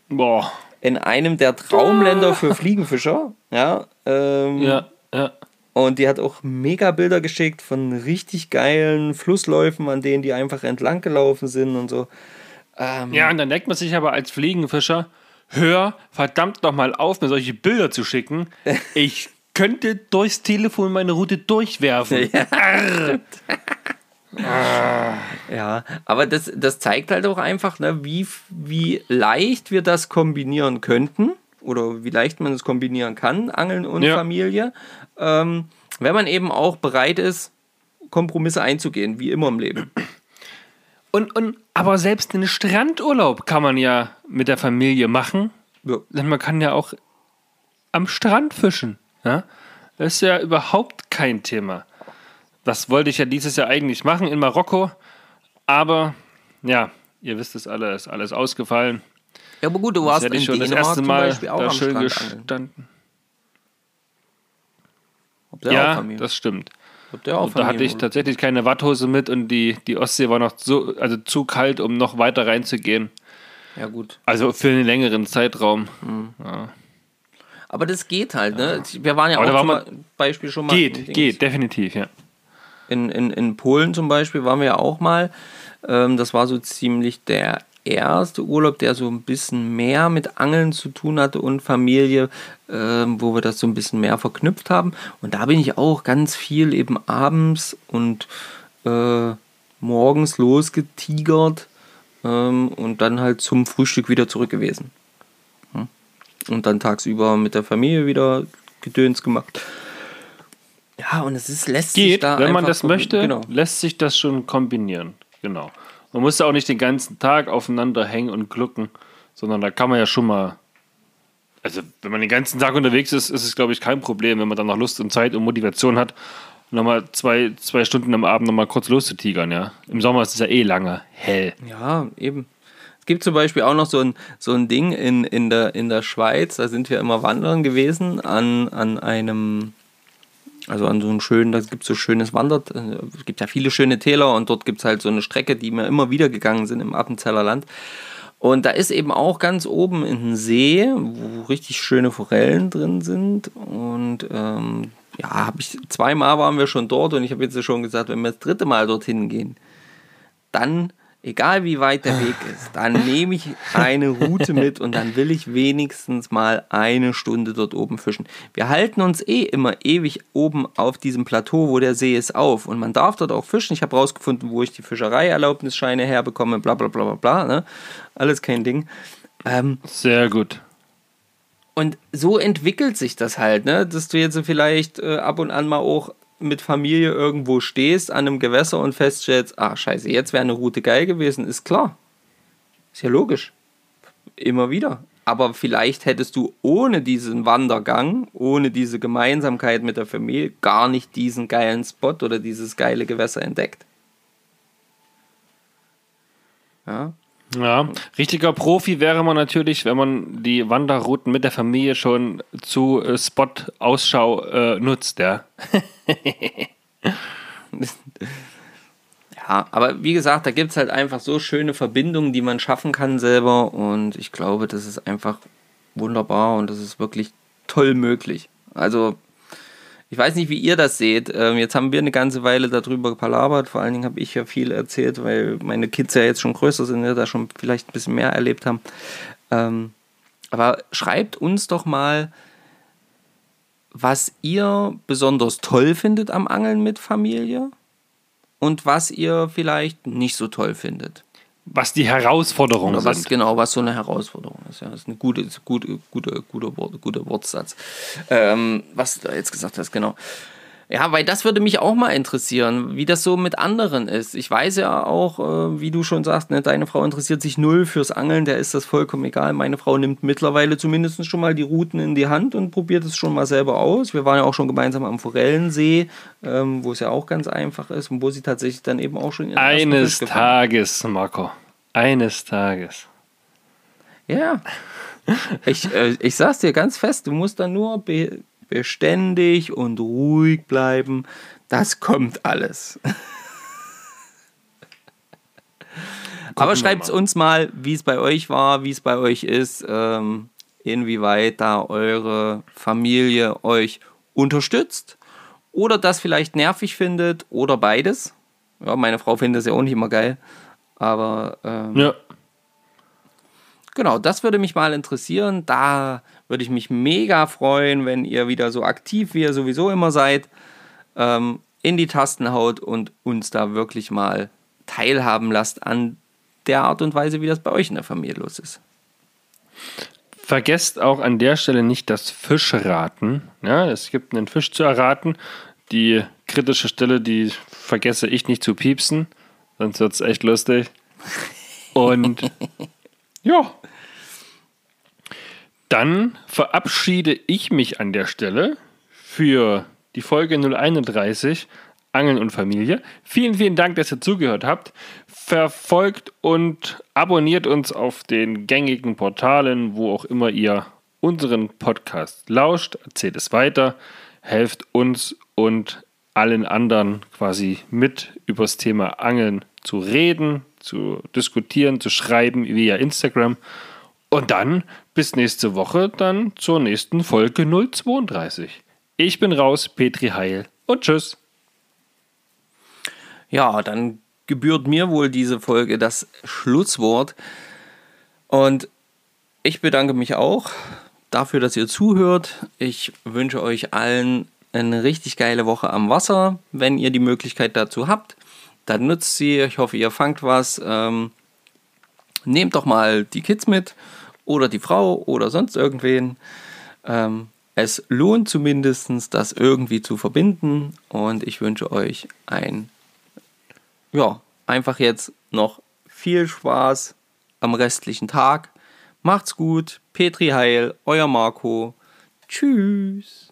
Boah. In einem der Traumländer für Fliegenfischer. Ja, ähm, Ja, ja. Und die hat auch mega Bilder geschickt von richtig geilen Flussläufen, an denen die einfach entlang gelaufen sind und so. Ähm, Ja, und dann denkt man sich aber als Fliegenfischer, hör verdammt noch mal auf, mir solche Bilder zu schicken. Ich könnte durchs Telefon meine Route durchwerfen. Ja, aber das, das zeigt halt auch einfach, ne, wie, wie leicht wir das kombinieren könnten oder wie leicht man es kombinieren kann, Angeln und Ja. Familie, ähm, wenn man eben auch bereit ist, Kompromisse einzugehen, wie immer im Leben. Und, und, aber selbst einen Strandurlaub kann man ja mit der Familie machen. Ja. Denn man kann ja auch am Strand fischen. Ja? Das ist ja überhaupt kein Thema. Das wollte ich ja dieses Jahr eigentlich machen in Marokko. Aber ja, ihr wisst es alle, ist alles ausgefallen. Ja, aber gut, du Das warst hätte in schon das Dänemark erste zum Mal da schön Strand gestanden. Ja, das stimmt. Und da hatte ich tatsächlich keine Watthose mit und die, die Ostsee war noch so, also zu kalt, um noch weiter reinzugehen. Ja, gut. Also für einen längeren Zeitraum. Aber das geht halt, ne? Wir waren ja Aber auch war zum Beispiel schon mal. in Geht, geht, definitiv, ja. In, in, in Polen zum Beispiel waren wir ja auch mal. Ähm, das war so ziemlich der erste Urlaub, der so ein bisschen mehr mit Angeln zu tun hatte und Familie, ähm, wo wir das so ein bisschen mehr verknüpft haben. Und da bin ich auch ganz viel eben abends und äh, morgens losgetigert ähm, und dann halt zum Frühstück wieder zurück gewesen. Hm? Und dann tagsüber mit der Familie wieder Gedöns gemacht. Ja, und es ist, lässt sich Geht, da wenn man das möchte, Genau. lässt sich das schon kombinieren. Genau. Man muss ja auch nicht den ganzen Tag aufeinander hängen und glucken, sondern da kann man ja schon mal. Also, wenn man den ganzen Tag unterwegs ist, ist es, glaube ich, kein Problem, wenn man dann noch Lust und Zeit und Motivation hat, nochmal zwei, zwei Stunden am Abend nochmal kurz loszutigern, ja. Im Sommer ist es ja eh lange hell. Ja, eben. Es gibt zum Beispiel auch noch so ein, so ein Ding in, in, der, in der Schweiz, da sind wir immer wandern gewesen, an, an einem, also an so einem schönen, da gibt es so schönes Wandert, äh, es gibt ja viele schöne Täler und dort gibt es halt so eine Strecke, die wir immer wieder gegangen sind im Appenzeller Land. Und da ist eben auch ganz oben ein See, wo richtig schöne Forellen drin sind. Und ähm, ja, habe ich zweimal waren wir schon dort und ich habe jetzt schon gesagt, wenn wir das dritte Mal dorthin gehen, dann, egal wie weit der Weg ist, dann nehme ich eine Route mit und dann will ich wenigstens mal eine Stunde dort oben fischen. Wir halten uns eh immer ewig oben auf diesem Plateau, wo der See ist, auf und man darf dort auch fischen. Ich habe rausgefunden, wo ich die Fischereierlaubnisscheine herbekomme, bla bla bla bla bla. Ne? Alles kein Ding. Ähm, Sehr gut. und so entwickelt sich das halt, ne? dass du jetzt vielleicht äh, ab und an mal auch mit Familie irgendwo stehst an einem Gewässer und feststellst, ah scheiße, jetzt wäre eine Route geil gewesen, ist klar. Ist ja logisch. Immer wieder. Aber vielleicht hättest du ohne diesen Wandergang, ohne diese Gemeinsamkeit mit der Familie gar nicht diesen geilen Spot oder dieses geile Gewässer entdeckt. Ja, Ja, richtiger Profi wäre man natürlich, wenn man die Wanderrouten mit der Familie schon zu äh, Spot-Ausschau äh, nutzt, ja. Ja, aber wie gesagt, da gibt es halt einfach so schöne Verbindungen, die man schaffen kann selber. Und ich glaube, das ist einfach wunderbar und das ist wirklich toll möglich. Also, ich weiß nicht, wie ihr das seht. Ähm, jetzt haben wir eine ganze Weile darüber gepalabert. Vor allen Dingen habe ich ja viel erzählt, weil meine Kids ja jetzt schon größer sind, ja, da schon vielleicht ein bisschen mehr erlebt haben. Ähm, aber schreibt uns doch mal, was ihr besonders toll findet am Angeln mit Familie und was ihr vielleicht nicht so toll findet. was die Herausforderungen Oder was sind. genau, was so eine Herausforderung ist. Ja, das ist ein gute, gute, gute, guter, Wort, guter Wortsatz. Ähm, was du da jetzt gesagt hast, genau. Ja, weil das würde mich auch mal interessieren, wie das so mit anderen ist. Ich weiß ja auch, äh, wie du schon sagst, ne, deine Frau interessiert sich null fürs Angeln, der ist das vollkommen egal. Meine Frau nimmt mittlerweile zumindest schon mal die Routen in die Hand und probiert es schon mal selber aus. Wir waren ja auch schon gemeinsam am Forellensee, ähm, wo es ja auch ganz einfach ist und wo sie tatsächlich dann eben auch schon ihren Eines. Tages, Marco. Eines Tages. Ja. Ich, äh, ich sag's dir ganz fest, du musst dann nur be beständig und ruhig bleiben. Das kommt alles. Aber schreibt uns mal, wie es bei euch war, wie es bei euch ist, ähm, inwieweit da eure Familie euch unterstützt oder das vielleicht nervig findet oder beides. Ja, meine Frau findet es ja auch nicht immer geil. Aber ähm, Ja. Genau, das würde mich mal interessieren. Da würde ich mich mega freuen, wenn ihr wieder so aktiv, wie ihr sowieso immer seid, ähm, in die Tasten haut und uns da wirklich mal teilhaben lasst an der Art und Weise, wie das bei euch in der Familie los ist. Vergesst auch an der Stelle nicht das Fischraten. Ja, es gibt einen Fisch zu erraten. Die kritische Stelle, die vergesse ich nicht zu piepsen, sonst wird es echt lustig. Und ja. Dann verabschiede ich mich an der Stelle für die Folge 031 Angeln und Familie. Vielen, vielen Dank, dass ihr zugehört habt. Verfolgt und abonniert uns auf den gängigen Portalen, wo auch immer ihr unseren Podcast lauscht. Erzählt es weiter. Helft uns und allen anderen quasi mit übers Thema Angeln zu reden, zu diskutieren, zu schreiben via Instagram. Und dann bis nächste Woche, dann zur nächsten Folge 032. Ich bin raus, Petri Heil und tschüss. Ja, dann gebührt mir wohl diese Folge das Schlusswort. Und ich bedanke mich auch dafür, dass ihr zuhört. Ich wünsche euch allen eine richtig geile Woche am Wasser, wenn ihr die Möglichkeit dazu habt. Dann nutzt sie. Ich hoffe, ihr fangt was. Ähm, nehmt doch mal die Kids mit oder die Frau oder sonst irgendwen. Ähm, es lohnt zumindest, das irgendwie zu verbinden. Und ich wünsche euch ein ja, einfach jetzt noch viel Spaß am restlichen Tag. Macht's gut. Petri Heil, euer Marco. Tschüss.